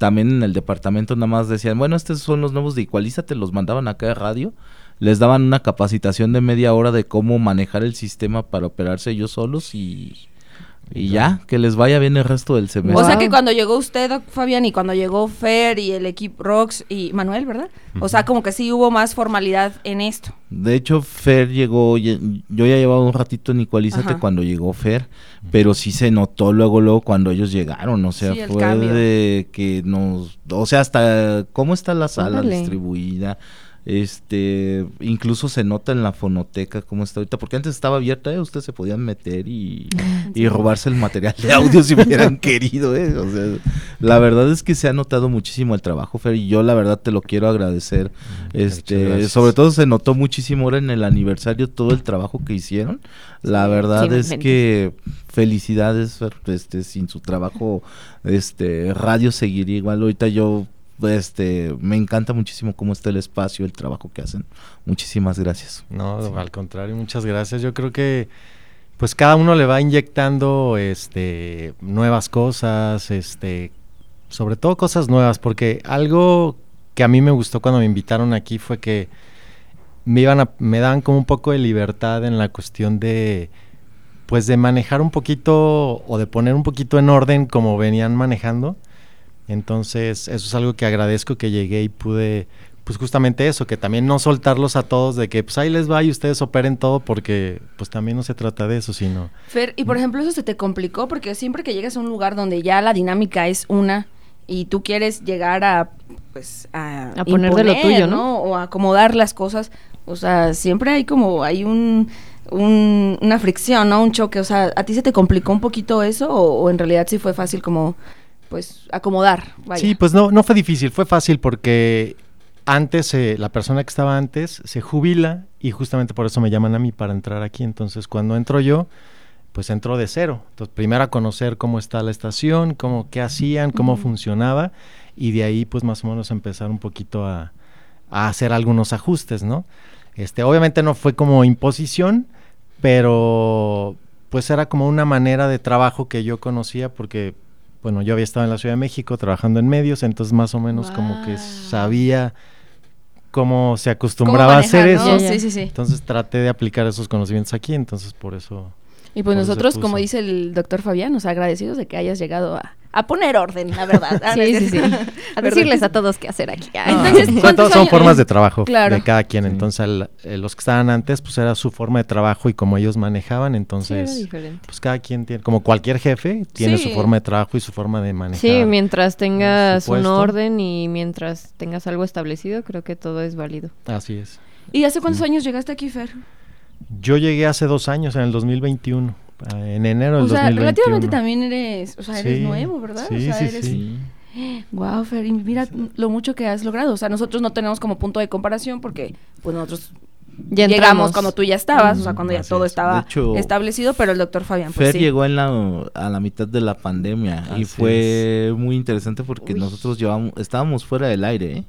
también en el departamento nada más decían, bueno, estos son los nuevos de Igualízate, los mandaban acá a radio, les daban una capacitación de media hora de cómo manejar el sistema para operarse ellos solos y, y ya, que les vaya bien el resto del semestre. O sea que cuando llegó usted, Fabián, y cuando llegó Fer y el equipo Rox y Manuel, ¿verdad? O sea, como que sí hubo más formalidad en esto. De hecho, Fer llegó, yo ya llevaba un ratito en Igualízate cuando llegó Fer, pero sí se notó luego, luego cuando ellos llegaron, o sea, fue de que nos, o sea, hasta cómo está la sala distribuida este, incluso se nota en la fonoteca cómo está ahorita, porque antes estaba abierta, ¿eh? ustedes se podían meter y, [laughs] y, robarse el material de audio si hubieran [laughs] querido, ¿eh? O sea, la verdad es que se ha notado muchísimo el trabajo, Fer, y yo la verdad te lo quiero agradecer. Este, sobre todo se notó muchísimo ahora en el aniversario todo el trabajo que hicieron. La verdad es que felicidades, Fer, este, sin su trabajo, este, radio seguiría igual. Ahorita yo este, me encanta muchísimo cómo está el espacio, el trabajo que hacen. Muchísimas gracias. No, al contrario, muchas gracias. Yo creo que pues cada uno le va inyectando este nuevas cosas, este sobre todo cosas nuevas, porque algo que a mí me gustó cuando me invitaron aquí fue que me iban a, me daban como un poco de libertad en la cuestión de pues de manejar un poquito o de poner un poquito en orden como venían manejando. Entonces, eso es algo que agradezco que llegué y pude pues justamente eso, que también no soltarlos a todos de que pues ahí les va y ustedes operen todo porque pues también no se trata de eso, sino... Fer, y por ejemplo eso se te complicó porque siempre que llegas a un lugar donde ya la dinámica es una y tú quieres llegar a pues a, poner de lo tuyo, ¿no? O a acomodar las cosas, o sea, siempre hay como hay un, una fricción, ¿no? Un choque, o sea, ¿a ti se te complicó un poquito eso o, o en realidad sí fue fácil como pues acomodar? Vaya? Sí, pues no no fue difícil, fue fácil porque antes, eh, la persona que estaba antes se jubila y justamente por eso me llaman a mí para entrar aquí. Entonces, cuando entro yo, pues entro de cero. Entonces, primero a conocer cómo está la estación, cómo, qué hacían, cómo funcionaba y de ahí, pues más o menos empezar un poquito a, a, hacer algunos ajustes, ¿no? Este, obviamente no fue como imposición, pero pues era como una manera de trabajo que yo conocía porque bueno, yo había estado en la Ciudad de México trabajando en medios, entonces más o menos como que sabía cómo se acostumbraba a hacer eso. Sí, sí, sí. Entonces traté de aplicar esos conocimientos aquí, entonces por eso... Y pues nosotros, como dice el doctor Fabián, nos agradecidos de que hayas llegado a, a poner orden, la verdad. [laughs] sí, sí, sí. [laughs] A decirles a todos qué hacer aquí. Entonces, son formas de trabajo de cada quien. Entonces, eh, los que estaban antes, pues era su forma de trabajo y como ellos manejaban, entonces, pues cada quien tiene, como cualquier jefe, tiene su forma de trabajo y su forma de manejar. Sí, mientras tengas un orden y mientras tengas algo establecido, creo que todo es válido. Así es. ¿Y hace cuántos años llegaste aquí, Fer? Yo llegué hace dos años, en el 2021. En enero del o sea, relativamente también eres, o sea, eres nuevo, ¿verdad? Sí, o sea, sí, sí. Wow, Fer, y mira lo mucho que has logrado. O sea, nosotros no tenemos como punto de comparación porque pues nosotros ya llegamos cuando tú ya estabas, o sea, cuando ya todo estaba establecido, pero el doctor Fabián pues, Fer llegó en la, a la mitad de la pandemia y fue muy interesante porque nosotros llevamos, estábamos fuera del aire, ¿eh?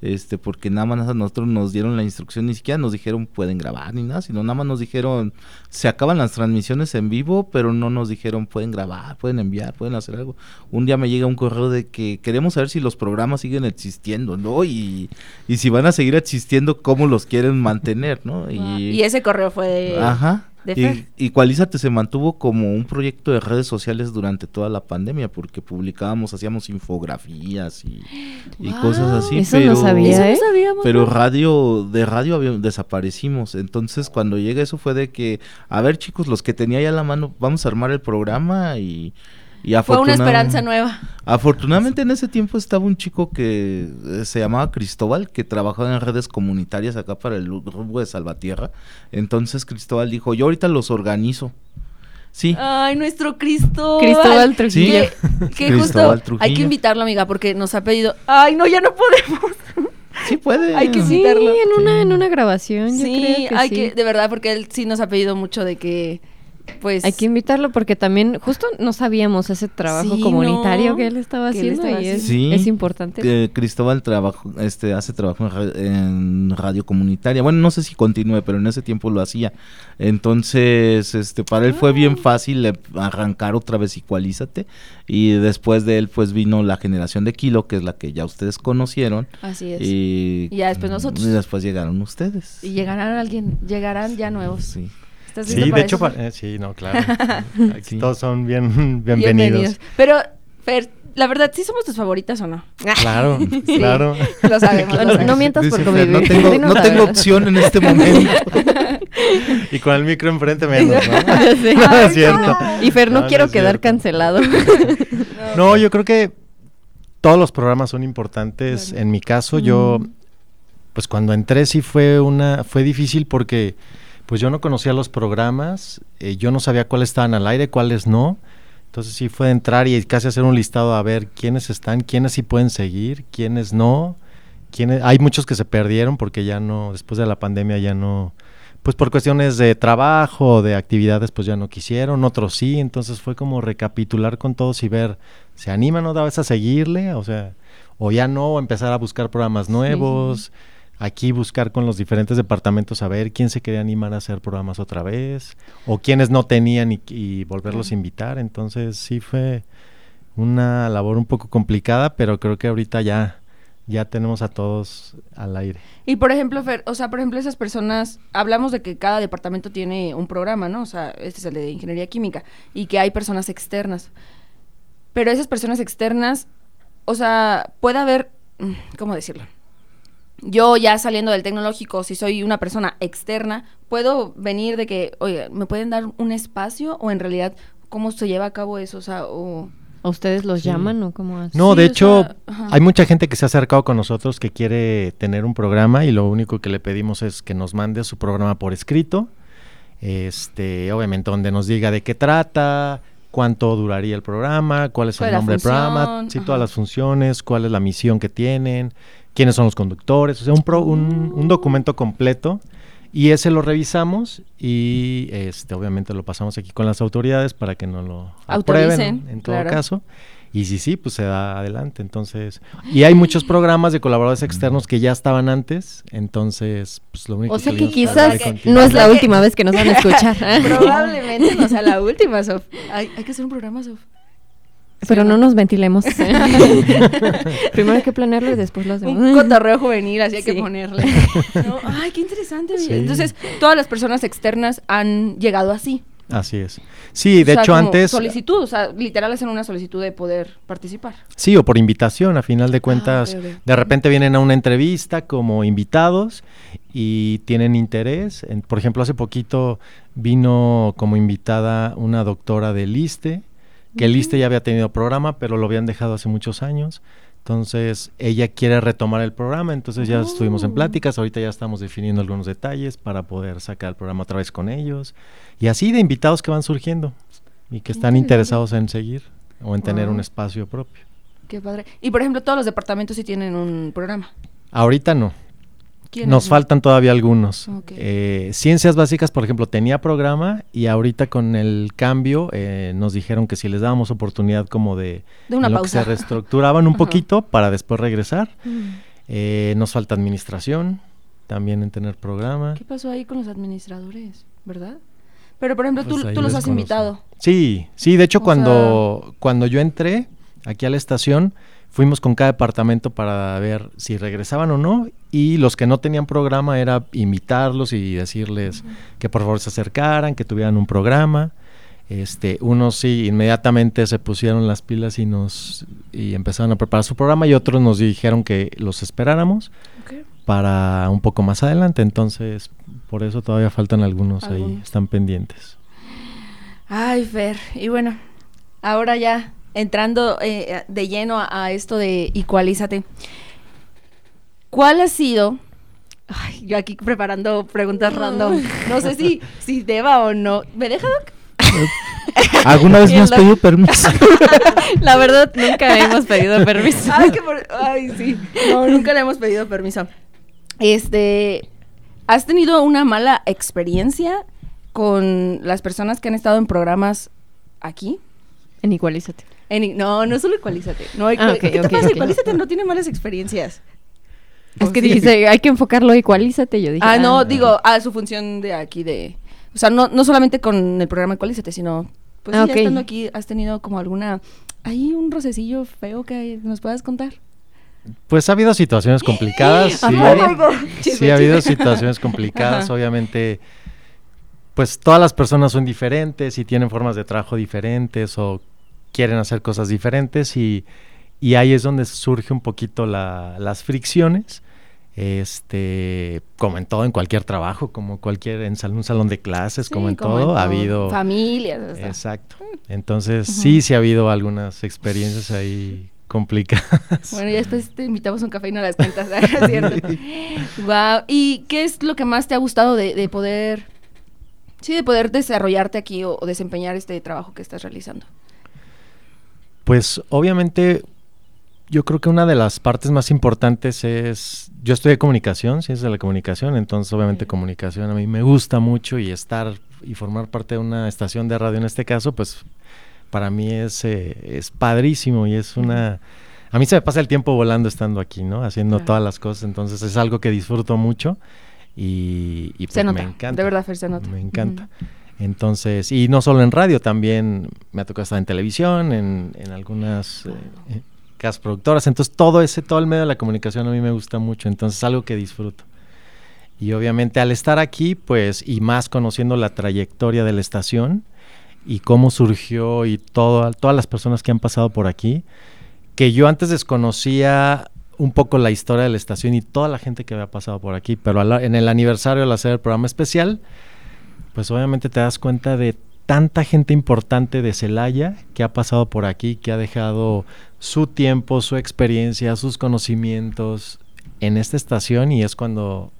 Este porque nada más a nosotros nos dieron la instrucción, ni siquiera nos dijeron pueden grabar ni nada, sino nada más nos dijeron se acaban las transmisiones en vivo, pero no nos dijeron pueden grabar, pueden enviar, pueden hacer algo. Un día me llega un correo de que queremos saber si los programas siguen existiendo, ¿no? Y, y si van a seguir existiendo, cómo los quieren mantener, ¿no? Y, y ese correo fue de... Ajá. Y, Igualízate se mantuvo como un proyecto de redes sociales durante toda la pandemia, porque publicábamos, hacíamos infografías y, cosas así. Eso pero, no sabía, ¿eh? Pero radio, de radio desaparecimos. Entonces, cuando llega eso fue de que, a ver chicos, los que tenía ya la mano, vamos a armar el programa y fue una esperanza nueva. Afortunadamente en ese tiempo estaba un chico que eh, se llamaba Cristóbal, que trabajaba en redes comunitarias acá para el grupo de Salvatierra. Entonces Cristóbal dijo, yo ahorita los organizo. Sí. Ay, nuestro Cristóbal. Cristóbal Trujillo. Que, justo hay que invitarlo, amiga, porque nos ha pedido. Ay, no, ya no podemos. Sí puede. hay que invitarlo. Sí, en una, en una grabación. Sí, yo hay que, de verdad, porque él sí nos ha pedido mucho de que pues hay que invitarlo porque también justo no sabíamos ese trabajo comunitario que él estaba haciendo y es, importante. Cristóbal trabajo, este, hace trabajo en, radio comunitaria. Bueno, no sé si continúe, pero en ese tiempo lo hacía. Entonces, este, para él fue bien ah. fácil arrancar otra vez Igualízate y después de él pues vino la generación de Kilo, que es la que ya ustedes conocieron. Así es. Y, ya después nosotros. Y después llegaron ustedes. Y llegarán alguien, llegarán ya nuevos. Sí sí, de hecho, eh, sí, no, claro. [laughs] Aquí todos son bien [laughs] bienvenidos. Pero, Fer, la verdad, ¿sí somos tus favoritas o no? Claro, [laughs] claro. Lo sabemos. No, mientas por convivir. No tengo, no tengo opción en este momento. y con el micro enfrente menos, ¿no? Sí. No, es cierto. Y Fer, no, quiero quedar cancelado. no, yo creo que todos los programas son importantes. En mi caso, yo, mm. pues cuando entré sí fue una, fue difícil porque pues yo no conocía los programas, eh, yo no sabía cuáles estaban al aire, cuáles no. Entonces sí fue entrar y casi hacer un listado a ver quiénes están, quiénes sí pueden seguir, quiénes no. Quiénes, hay muchos que se perdieron porque ya no, después de la pandemia ya no, pues por cuestiones de trabajo, de actividades, pues ya no quisieron, otros sí. Entonces fue como recapitular con todos y ver, ¿se animan otra vez a seguirle? O sea, o ya no, o empezar a buscar programas nuevos. Aquí buscar con los diferentes departamentos a ver quién se quería animar a hacer programas otra vez, o quienes no tenían y, volverlos a invitar. Entonces sí fue una labor un poco complicada, pero creo que ahorita ya, ya tenemos a todos al aire. Y por ejemplo, Fer, o sea, por ejemplo, esas personas, hablamos de que cada departamento tiene un programa, ¿no? O sea, este es el de ingeniería química, y que hay personas externas. Pero esas personas externas, o sea, puede haber, ¿cómo decirlo? Yo ya saliendo del tecnológico, si soy una persona externa, puedo venir de que, oye, ¿me pueden dar un espacio o en realidad cómo se lleva a cabo eso? O sea, o... ¿A ustedes los llaman o cómo No, de hecho, hay mucha gente que se ha acercado con nosotros que quiere tener un programa y lo único que le pedimos es que nos mande su programa por escrito. Este, obviamente donde nos diga de qué trata, cuánto duraría el programa, cuál es el nombre del programa, sí, todas las funciones, cuál es la misión que tienen, quiénes son los conductores, o sea, un, un, documento completo y ese lo revisamos y este obviamente lo pasamos aquí con las autoridades para que nos lo aprueben en todo caso. Y si sí, pues se da adelante. Entonces, y hay muchos programas de colaboradores externos que ya estaban antes, entonces, pues lo único o sea que, quizás no es la última vez que nos van a escuchar. [laughs] Probablemente no sea la última, Sof. Hay, hay que hacer un programa, Sof. Pero no nos ventilemos. [laughs] [laughs] Primero hay que planearlo y después lo hacemos. Un cotorreo juvenil, así hay que ponerle. [laughs] ay, qué interesante. Entonces, todas las personas externas han llegado así. Así es. Sí, de hecho antes... Solicitud, o sea, literal hacen una solicitud de poder participar. Sí, o por invitación, a final de ah, cuentas, de repente vienen a una entrevista como invitados y tienen interés. por ejemplo, hace poquito vino como invitada una doctora de Liste, que el ISTE ya había tenido programa, pero lo habían dejado hace muchos años. Entonces, ella quiere retomar el programa, entonces ya estuvimos en oh. pláticas, ahorita ya estamos definiendo algunos detalles para poder sacar el programa otra vez con ellos. Y así de invitados que van surgiendo y que están interesados en seguir o en tener un espacio propio. Qué padre. Y por ejemplo, todos los departamentos sí tienen un programa. Ahorita no. Nos faltan todavía algunos. Eh, ciencias básicas, por ejemplo, tenía programa y ahorita con el cambio eh, nos dijeron que si les dábamos oportunidad como de, de una pausa. que se reestructuraban un [laughs] poquito para después regresar. Mm. Eh, nos falta administración, también en tener programa. ¿Qué pasó ahí con los administradores, verdad? Pero por ejemplo, tú, pues tú los has invitado. Sí, sí, de hecho cuando, cuando yo entré aquí a la estación, fuimos con cada departamento para ver si regresaban o no y los que no tenían programa era invitarlos y decirles que por favor se acercaran, que tuvieran un programa. Este, unos sí inmediatamente se pusieron las pilas y nos y empezaron a preparar su programa y otros nos dijeron que los esperáramos para un poco más adelante. Entonces, por eso todavía faltan algunos, ahí, están pendientes. Ay, Fer, y bueno, ahora ya entrando eh, de lleno a, esto de Igualízate, ¿cuál ha sido? Ay, yo aquí preparando preguntas random. No sé si, si deba o no. ¿Me deja, Doc? [laughs] ¿Alguna vez me has pedido permiso? [laughs] La verdad, nunca hemos pedido [laughs] permiso. Ay, Ay, sí. No, nunca le hemos pedido permiso. Este, ¿has tenido una mala experiencia con las personas que han estado en programas aquí? En Igualízate no, no solo Ecualízate. No, ah, ¿Qué te pasa? Ecualízate no tiene malas experiencias. Es que dice, hay que enfocarlo, Ecualízate. Yo dije, ah, no, ah, digo, a su función de aquí de... O sea, no, no solamente con el programa Ecualízate, sino... Pues ah, ya estando aquí, ¿has tenido como alguna... Hay un rocecillo feo que nos puedas contar? Pues ha habido situaciones complicadas. [laughs] sí, sí ha habido situaciones complicadas. Obviamente, pues todas las personas son diferentes y tienen formas de trabajo diferentes o quieren hacer cosas diferentes y, ahí es donde surge un poquito las fricciones. Este, como en todo, en cualquier trabajo, como cualquier, en un salón de clases, como en todo, ha habido... Familias. Exacto. Entonces, sí, sí ha habido algunas experiencias ahí complicadas. Bueno, y después te invitamos a un café y no las cuentas, [laughs] ¿cierto? wow. ¿Y qué es lo que más te ha gustado de, poder, sí, de poder desarrollarte aquí o, desempeñar este trabajo que estás realizando? Pues obviamente yo creo que una de las partes más importantes es, yo estudié comunicación, ciencias de la comunicación, entonces obviamente comunicación a mí me gusta mucho y estar y formar parte de una estación de radio en este caso, pues para mí es, eh, es padrísimo y es una a mí se me pasa el tiempo volando estando aquí, ¿no? Haciendo todas las cosas, entonces es algo que disfruto mucho y, pues se nota, me encanta. De verdad, Fer, se nota. Me encanta. Entonces, y no solo en radio, también me ha tocado estar en televisión, en, en algunas eh, casas productoras, entonces todo ese, todo el medio de la comunicación a mí me gusta mucho, entonces es algo que disfruto. Y obviamente al estar aquí, pues, y más conociendo la trayectoria de la estación y cómo surgió y todo, todas las personas que han pasado por aquí, que yo antes desconocía un poco la historia de la estación y toda la gente que había pasado por aquí, pero en el aniversario al hacer el programa especial, pues obviamente te das cuenta de tanta gente importante de Celaya que ha pasado por aquí, que ha dejado su tiempo, su experiencia, sus conocimientos en esta estación y es cuando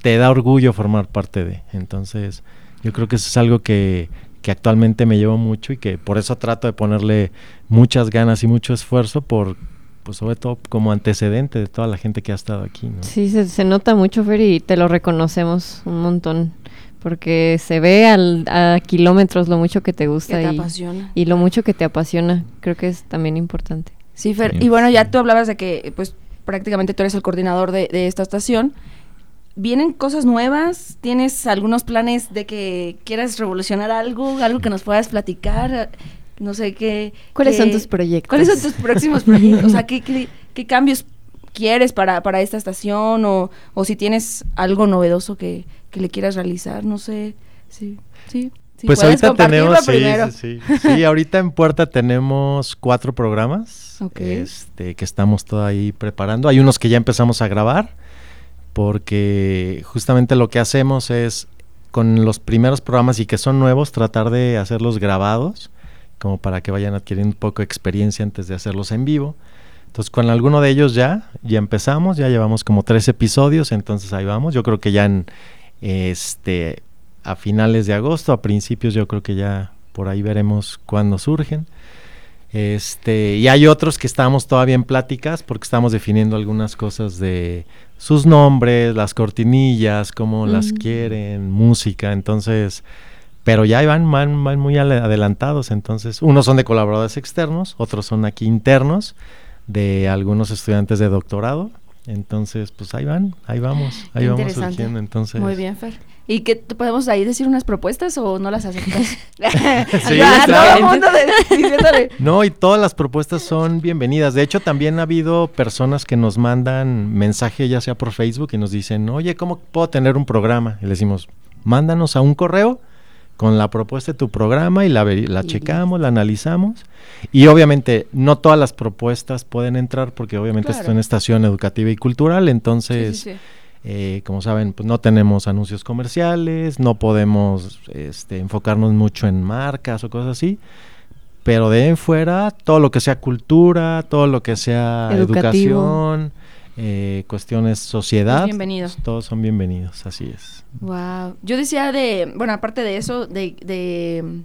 te da orgullo formar parte de. Entonces, yo creo que eso es algo que, que actualmente me llevo mucho y que por eso trato de ponerle muchas ganas y mucho esfuerzo por pues sobre todo como antecedente de toda la gente que ha estado aquí. ¿no? Sí, se, nota mucho, Fer, y te lo reconocemos un montón, porque se ve al, a kilómetros lo mucho que te gusta te y, apasiona. y lo mucho que te apasiona. Creo que es también importante. Sí, Fer, y bueno, ya tú hablabas de que pues prácticamente tú eres el coordinador de, de esta estación ¿Vienen cosas nuevas? ¿Tienes algunos planes de que quieras revolucionar algo? ¿Algo que nos puedas platicar? No sé qué... ¿Cuáles son tus proyectos? ¿Cuáles son tus próximos proyectos? O sea, ¿qué, qué, cambios quieres para, para esta estación? O, o si tienes algo novedoso que, que le quieras realizar, no sé. Sí, sí. pues ahorita tenemos, sí, sí, sí, ahorita en puerta tenemos cuatro programas este, que estamos todo ahí preparando. Hay unos que ya empezamos a grabar porque justamente lo que hacemos es con los primeros programas y que son nuevos, tratar de hacerlos grabados, como para que vayan adquiriendo un poco de experiencia antes de hacerlos en vivo. Entonces con alguno de ellos ya, ya empezamos, ya llevamos como tres episodios, entonces ahí vamos. Yo creo que ya en este a finales de agosto, a principios yo creo que ya por ahí veremos cuándo surgen. Este, y hay otros que estamos todavía en pláticas porque estamos definiendo algunas cosas de sus nombres, las cortinillas, cómo las quieren, música, entonces, pero ya van, van, van muy adelantados, entonces, unos son de colaboradores externos, otros son aquí internos, de algunos estudiantes de doctorado, entonces, pues ahí van, ahí vamos, ahí vamos surgiendo, entonces. Muy bien, Fer. ¿Y qué podemos ahí decir unas propuestas o no las aceptas? [laughs] [laughs] sí, [laughs] No, y todas las propuestas son bienvenidas. De hecho, también ha habido personas que nos mandan mensaje ya sea por Facebook y nos dicen, oye, ¿cómo puedo tener un programa? Y le decimos, mándanos a un correo con la propuesta de tu programa y la, la checamos, la analizamos. Y obviamente no todas las propuestas pueden entrar porque obviamente es una estación educativa y cultural, entonces... Eh, como saben, pues no tenemos anuncios comerciales, no podemos este, enfocarnos mucho en marcas o cosas así. Pero de en fuera, todo lo que sea cultura, todo lo que sea educación, eh, cuestiones sociedad, bienvenidos. todos son bienvenidos, así es. Wow. Yo decía de, bueno, aparte de eso, de, de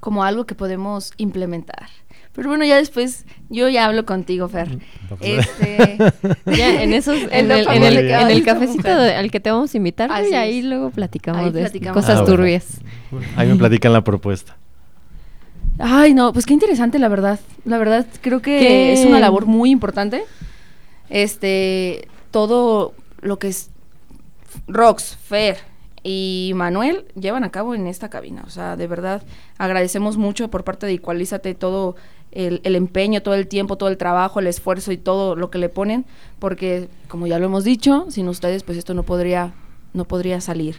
como algo que podemos implementar. Pero bueno, ya después yo ya hablo contigo, Fer. Mm, este, [laughs] ya en esos, [laughs] en, el, en, el, en el, cafecito al que te vamos a invitar, y ahí luego platicamos de cosas ah, turbias. Ahí me platican la propuesta. Ay, no, pues qué interesante, la verdad. La verdad, creo que es una labor muy importante. Este, todo lo que es Rox, Fer, y Manuel llevan a cabo en esta cabina. O sea, de verdad agradecemos mucho por parte de Igualízate todo el, empeño, todo el tiempo, todo el trabajo, el esfuerzo y todo lo que le ponen, porque como ya lo hemos dicho, sin ustedes pues esto no podría, no podría salir.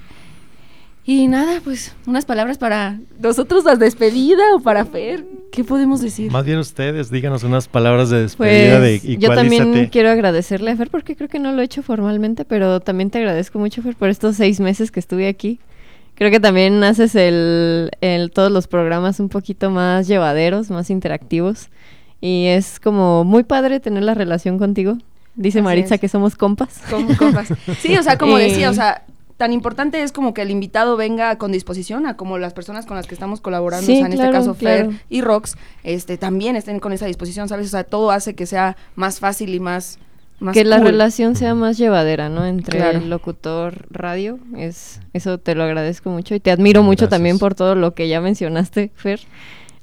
Y nada, pues unas palabras para nosotros la despedida o para Fer. ¿Qué podemos decir? Más bien ustedes, díganos unas palabras de despedida pues, de Yo también quiero agradecerle a Fer porque creo que no lo he hecho formalmente, pero también te agradezco mucho Fer por estos seis meses que estuve aquí. Creo que también haces el, el, todos los programas un poquito más llevaderos, más interactivos. Y es como muy padre tener la relación contigo. Dice Maritza que somos compas. compas. [laughs] Sí, o sea, como decía, o sea, tan importante es como que el invitado venga con disposición a como las personas con las que estamos colaborando, o sea, en este caso Fer y Rox, este, también estén con esa disposición, ¿sabes? O sea, todo hace que sea más fácil y más que la relación sea más llevadera, ¿no? Entre el locutor radio, es eso te lo agradezco mucho y te admiro mucho también por todo lo que ya mencionaste, Fer.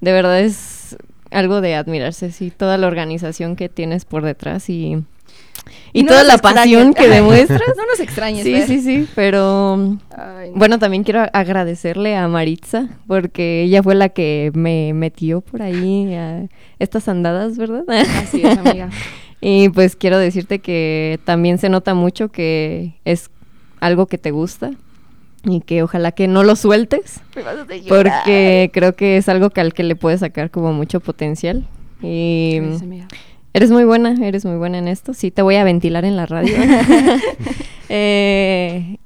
De verdad es algo de admirarse, sí, toda la organización que tienes por detrás y, y, toda la pasión que [laughs] demuestras. no nos extrañes. Sí, sí, sí, pero bueno, también quiero agradecerle a Maritza porque ella fue la que me metió por ahí a estas andadas, ¿verdad? Así es, amiga. [laughs] y pues quiero decirte que también se nota mucho que es algo que te gusta y que ojalá que no lo sueltes porque creo que es algo que al que le puedes sacar como mucho potencial y eres muy buena eres muy buena en esto sí te voy a ventilar en la radio [laughs] [laughs] eh,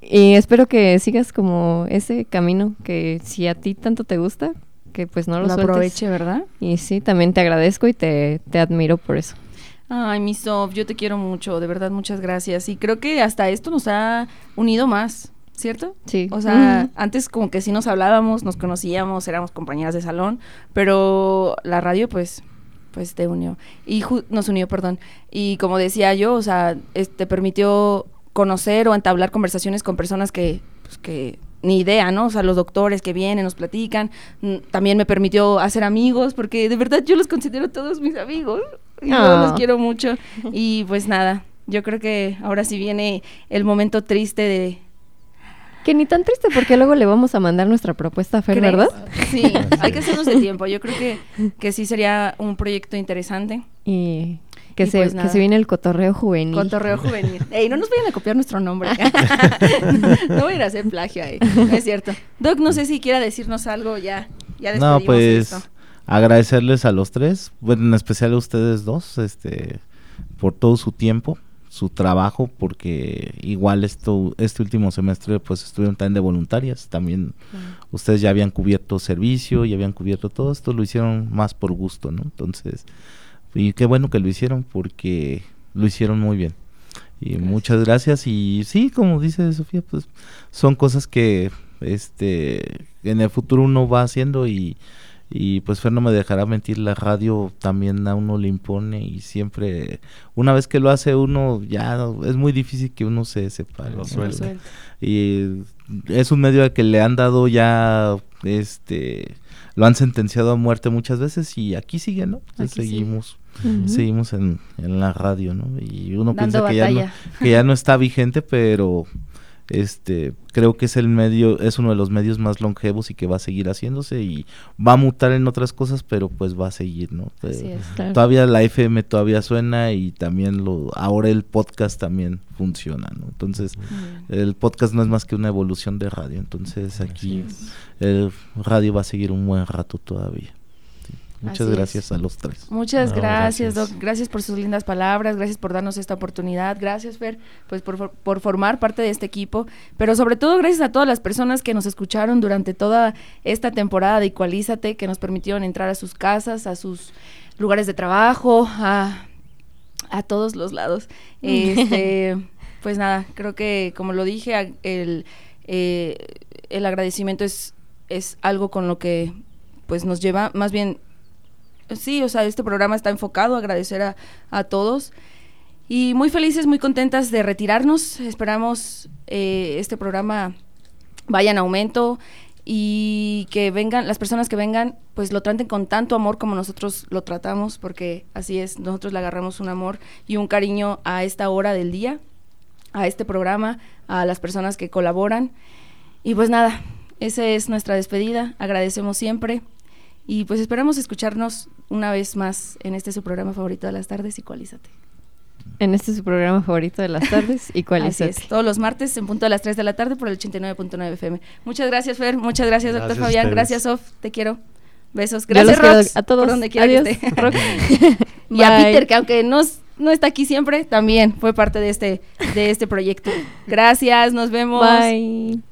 y espero que sigas como ese camino que si a ti tanto te gusta que pues no lo, lo aproveche verdad y sí también te agradezco y te, te admiro por eso Ay, mi Sof, yo te quiero mucho, de verdad, muchas gracias. Y creo que hasta esto nos ha unido más. ¿cierto? Sí. O sea, antes como que sí nos hablábamos, nos conocíamos, éramos compañeras de salón, pero la radio pues pues te unió y nos unió, perdón. Y como decía yo, o sea, te permitió conocer o entablar conversaciones con personas que pues, que ni idea, ¿no? O sea, los doctores que vienen, nos platican. Mm, también me permitió hacer amigos, porque de verdad yo los considero todos mis amigos. Y yo los quiero mucho. Y pues nada, yo creo que ahora sí viene el momento triste de, que ni tan triste porque luego le vamos a mandar nuestra propuesta a Fer, ¿verdad? Sí, [laughs] hay que hacernos de tiempo. Yo creo que, que sí sería un proyecto interesante. Y que, se, pues que se viene el cotorreo juvenil. Cotorreo juvenil. [laughs] Ey, no nos vayan a copiar nuestro nombre. [laughs] no voy a ir a hacer plagio ahí. es cierto. Doc, no sé si quiera decirnos algo ya. ya no, pues agradecerles a los tres, bueno, en especial a ustedes dos, este, por todo su tiempo su trabajo porque igual esto este último semestre pues estuvieron también de voluntarias también ustedes ya habían cubierto servicio y habían cubierto todo esto lo hicieron más por gusto no entonces y qué bueno que lo hicieron porque lo hicieron muy bien. Y muchas gracias. Y sí como dice Sofía pues son cosas que este en el futuro uno va haciendo y y pues Fer no me dejará mentir, la radio también a uno le impone y siempre, una vez que lo hace uno, ya es muy difícil que uno se separe. Y es un medio al que le han dado ya, este, lo han sentenciado a muerte muchas veces y aquí sigue, ¿no? seguimos. Seguimos en, en, la radio, ¿no? Y uno piensa que ya, no, que ya no está vigente, pero este, creo que es el medio, es uno de los medios más longevos y que va a seguir haciéndose y va a mutar en otras cosas, pero pues va a seguir, ¿no? Eh, todavía la FM todavía suena y también lo, ahora el podcast también funciona, ¿no? Entonces, el podcast no es más que una evolución de radio, entonces aquí el radio va a seguir un buen rato todavía. Muchas gracias a los tres. Muchas gracias, Doc. Gracias por sus lindas palabras, gracias por darnos esta oportunidad, gracias, Fer, pues por, por, formar parte de este equipo, pero sobre todo gracias a todas las personas que nos escucharon durante toda esta temporada de Igualízate, que nos permitieron entrar a sus casas, a sus lugares de trabajo, a, a todos los lados. [laughs] Este, pues nada, creo que como lo dije, el, eh, el agradecimiento es, es algo con lo que pues nos lleva, más bien sí, o sea, este programa está enfocado agradecer a, a todos. Y muy felices, muy contentas de retirarnos. Esperamos eh, este programa vaya en aumento y que vengan, las personas que vengan, pues lo traten con tanto amor como nosotros lo tratamos, porque así es, nosotros le agarramos un amor y un cariño a esta hora del día, a este programa, a las personas que colaboran. Y pues nada, esa es nuestra despedida. Agradecemos siempre y pues esperamos escucharnos una vez más en este su programa favorito de las tardes, Igualízate. En este su programa favorito de las tardes, Igualízate. [laughs] Así es, todos los martes en punto de las 3 de la tarde por el 89.9 FM. Muchas gracias, Fer. Muchas gracias, doctor Fabián. Gracias, Sof. Te quiero. Besos. Gracias, Rox. A todos. Por donde quiera que esté. [laughs] y a Peter, que aunque no, no está aquí siempre, también fue parte de este, de este proyecto. Gracias, nos vemos. Bye.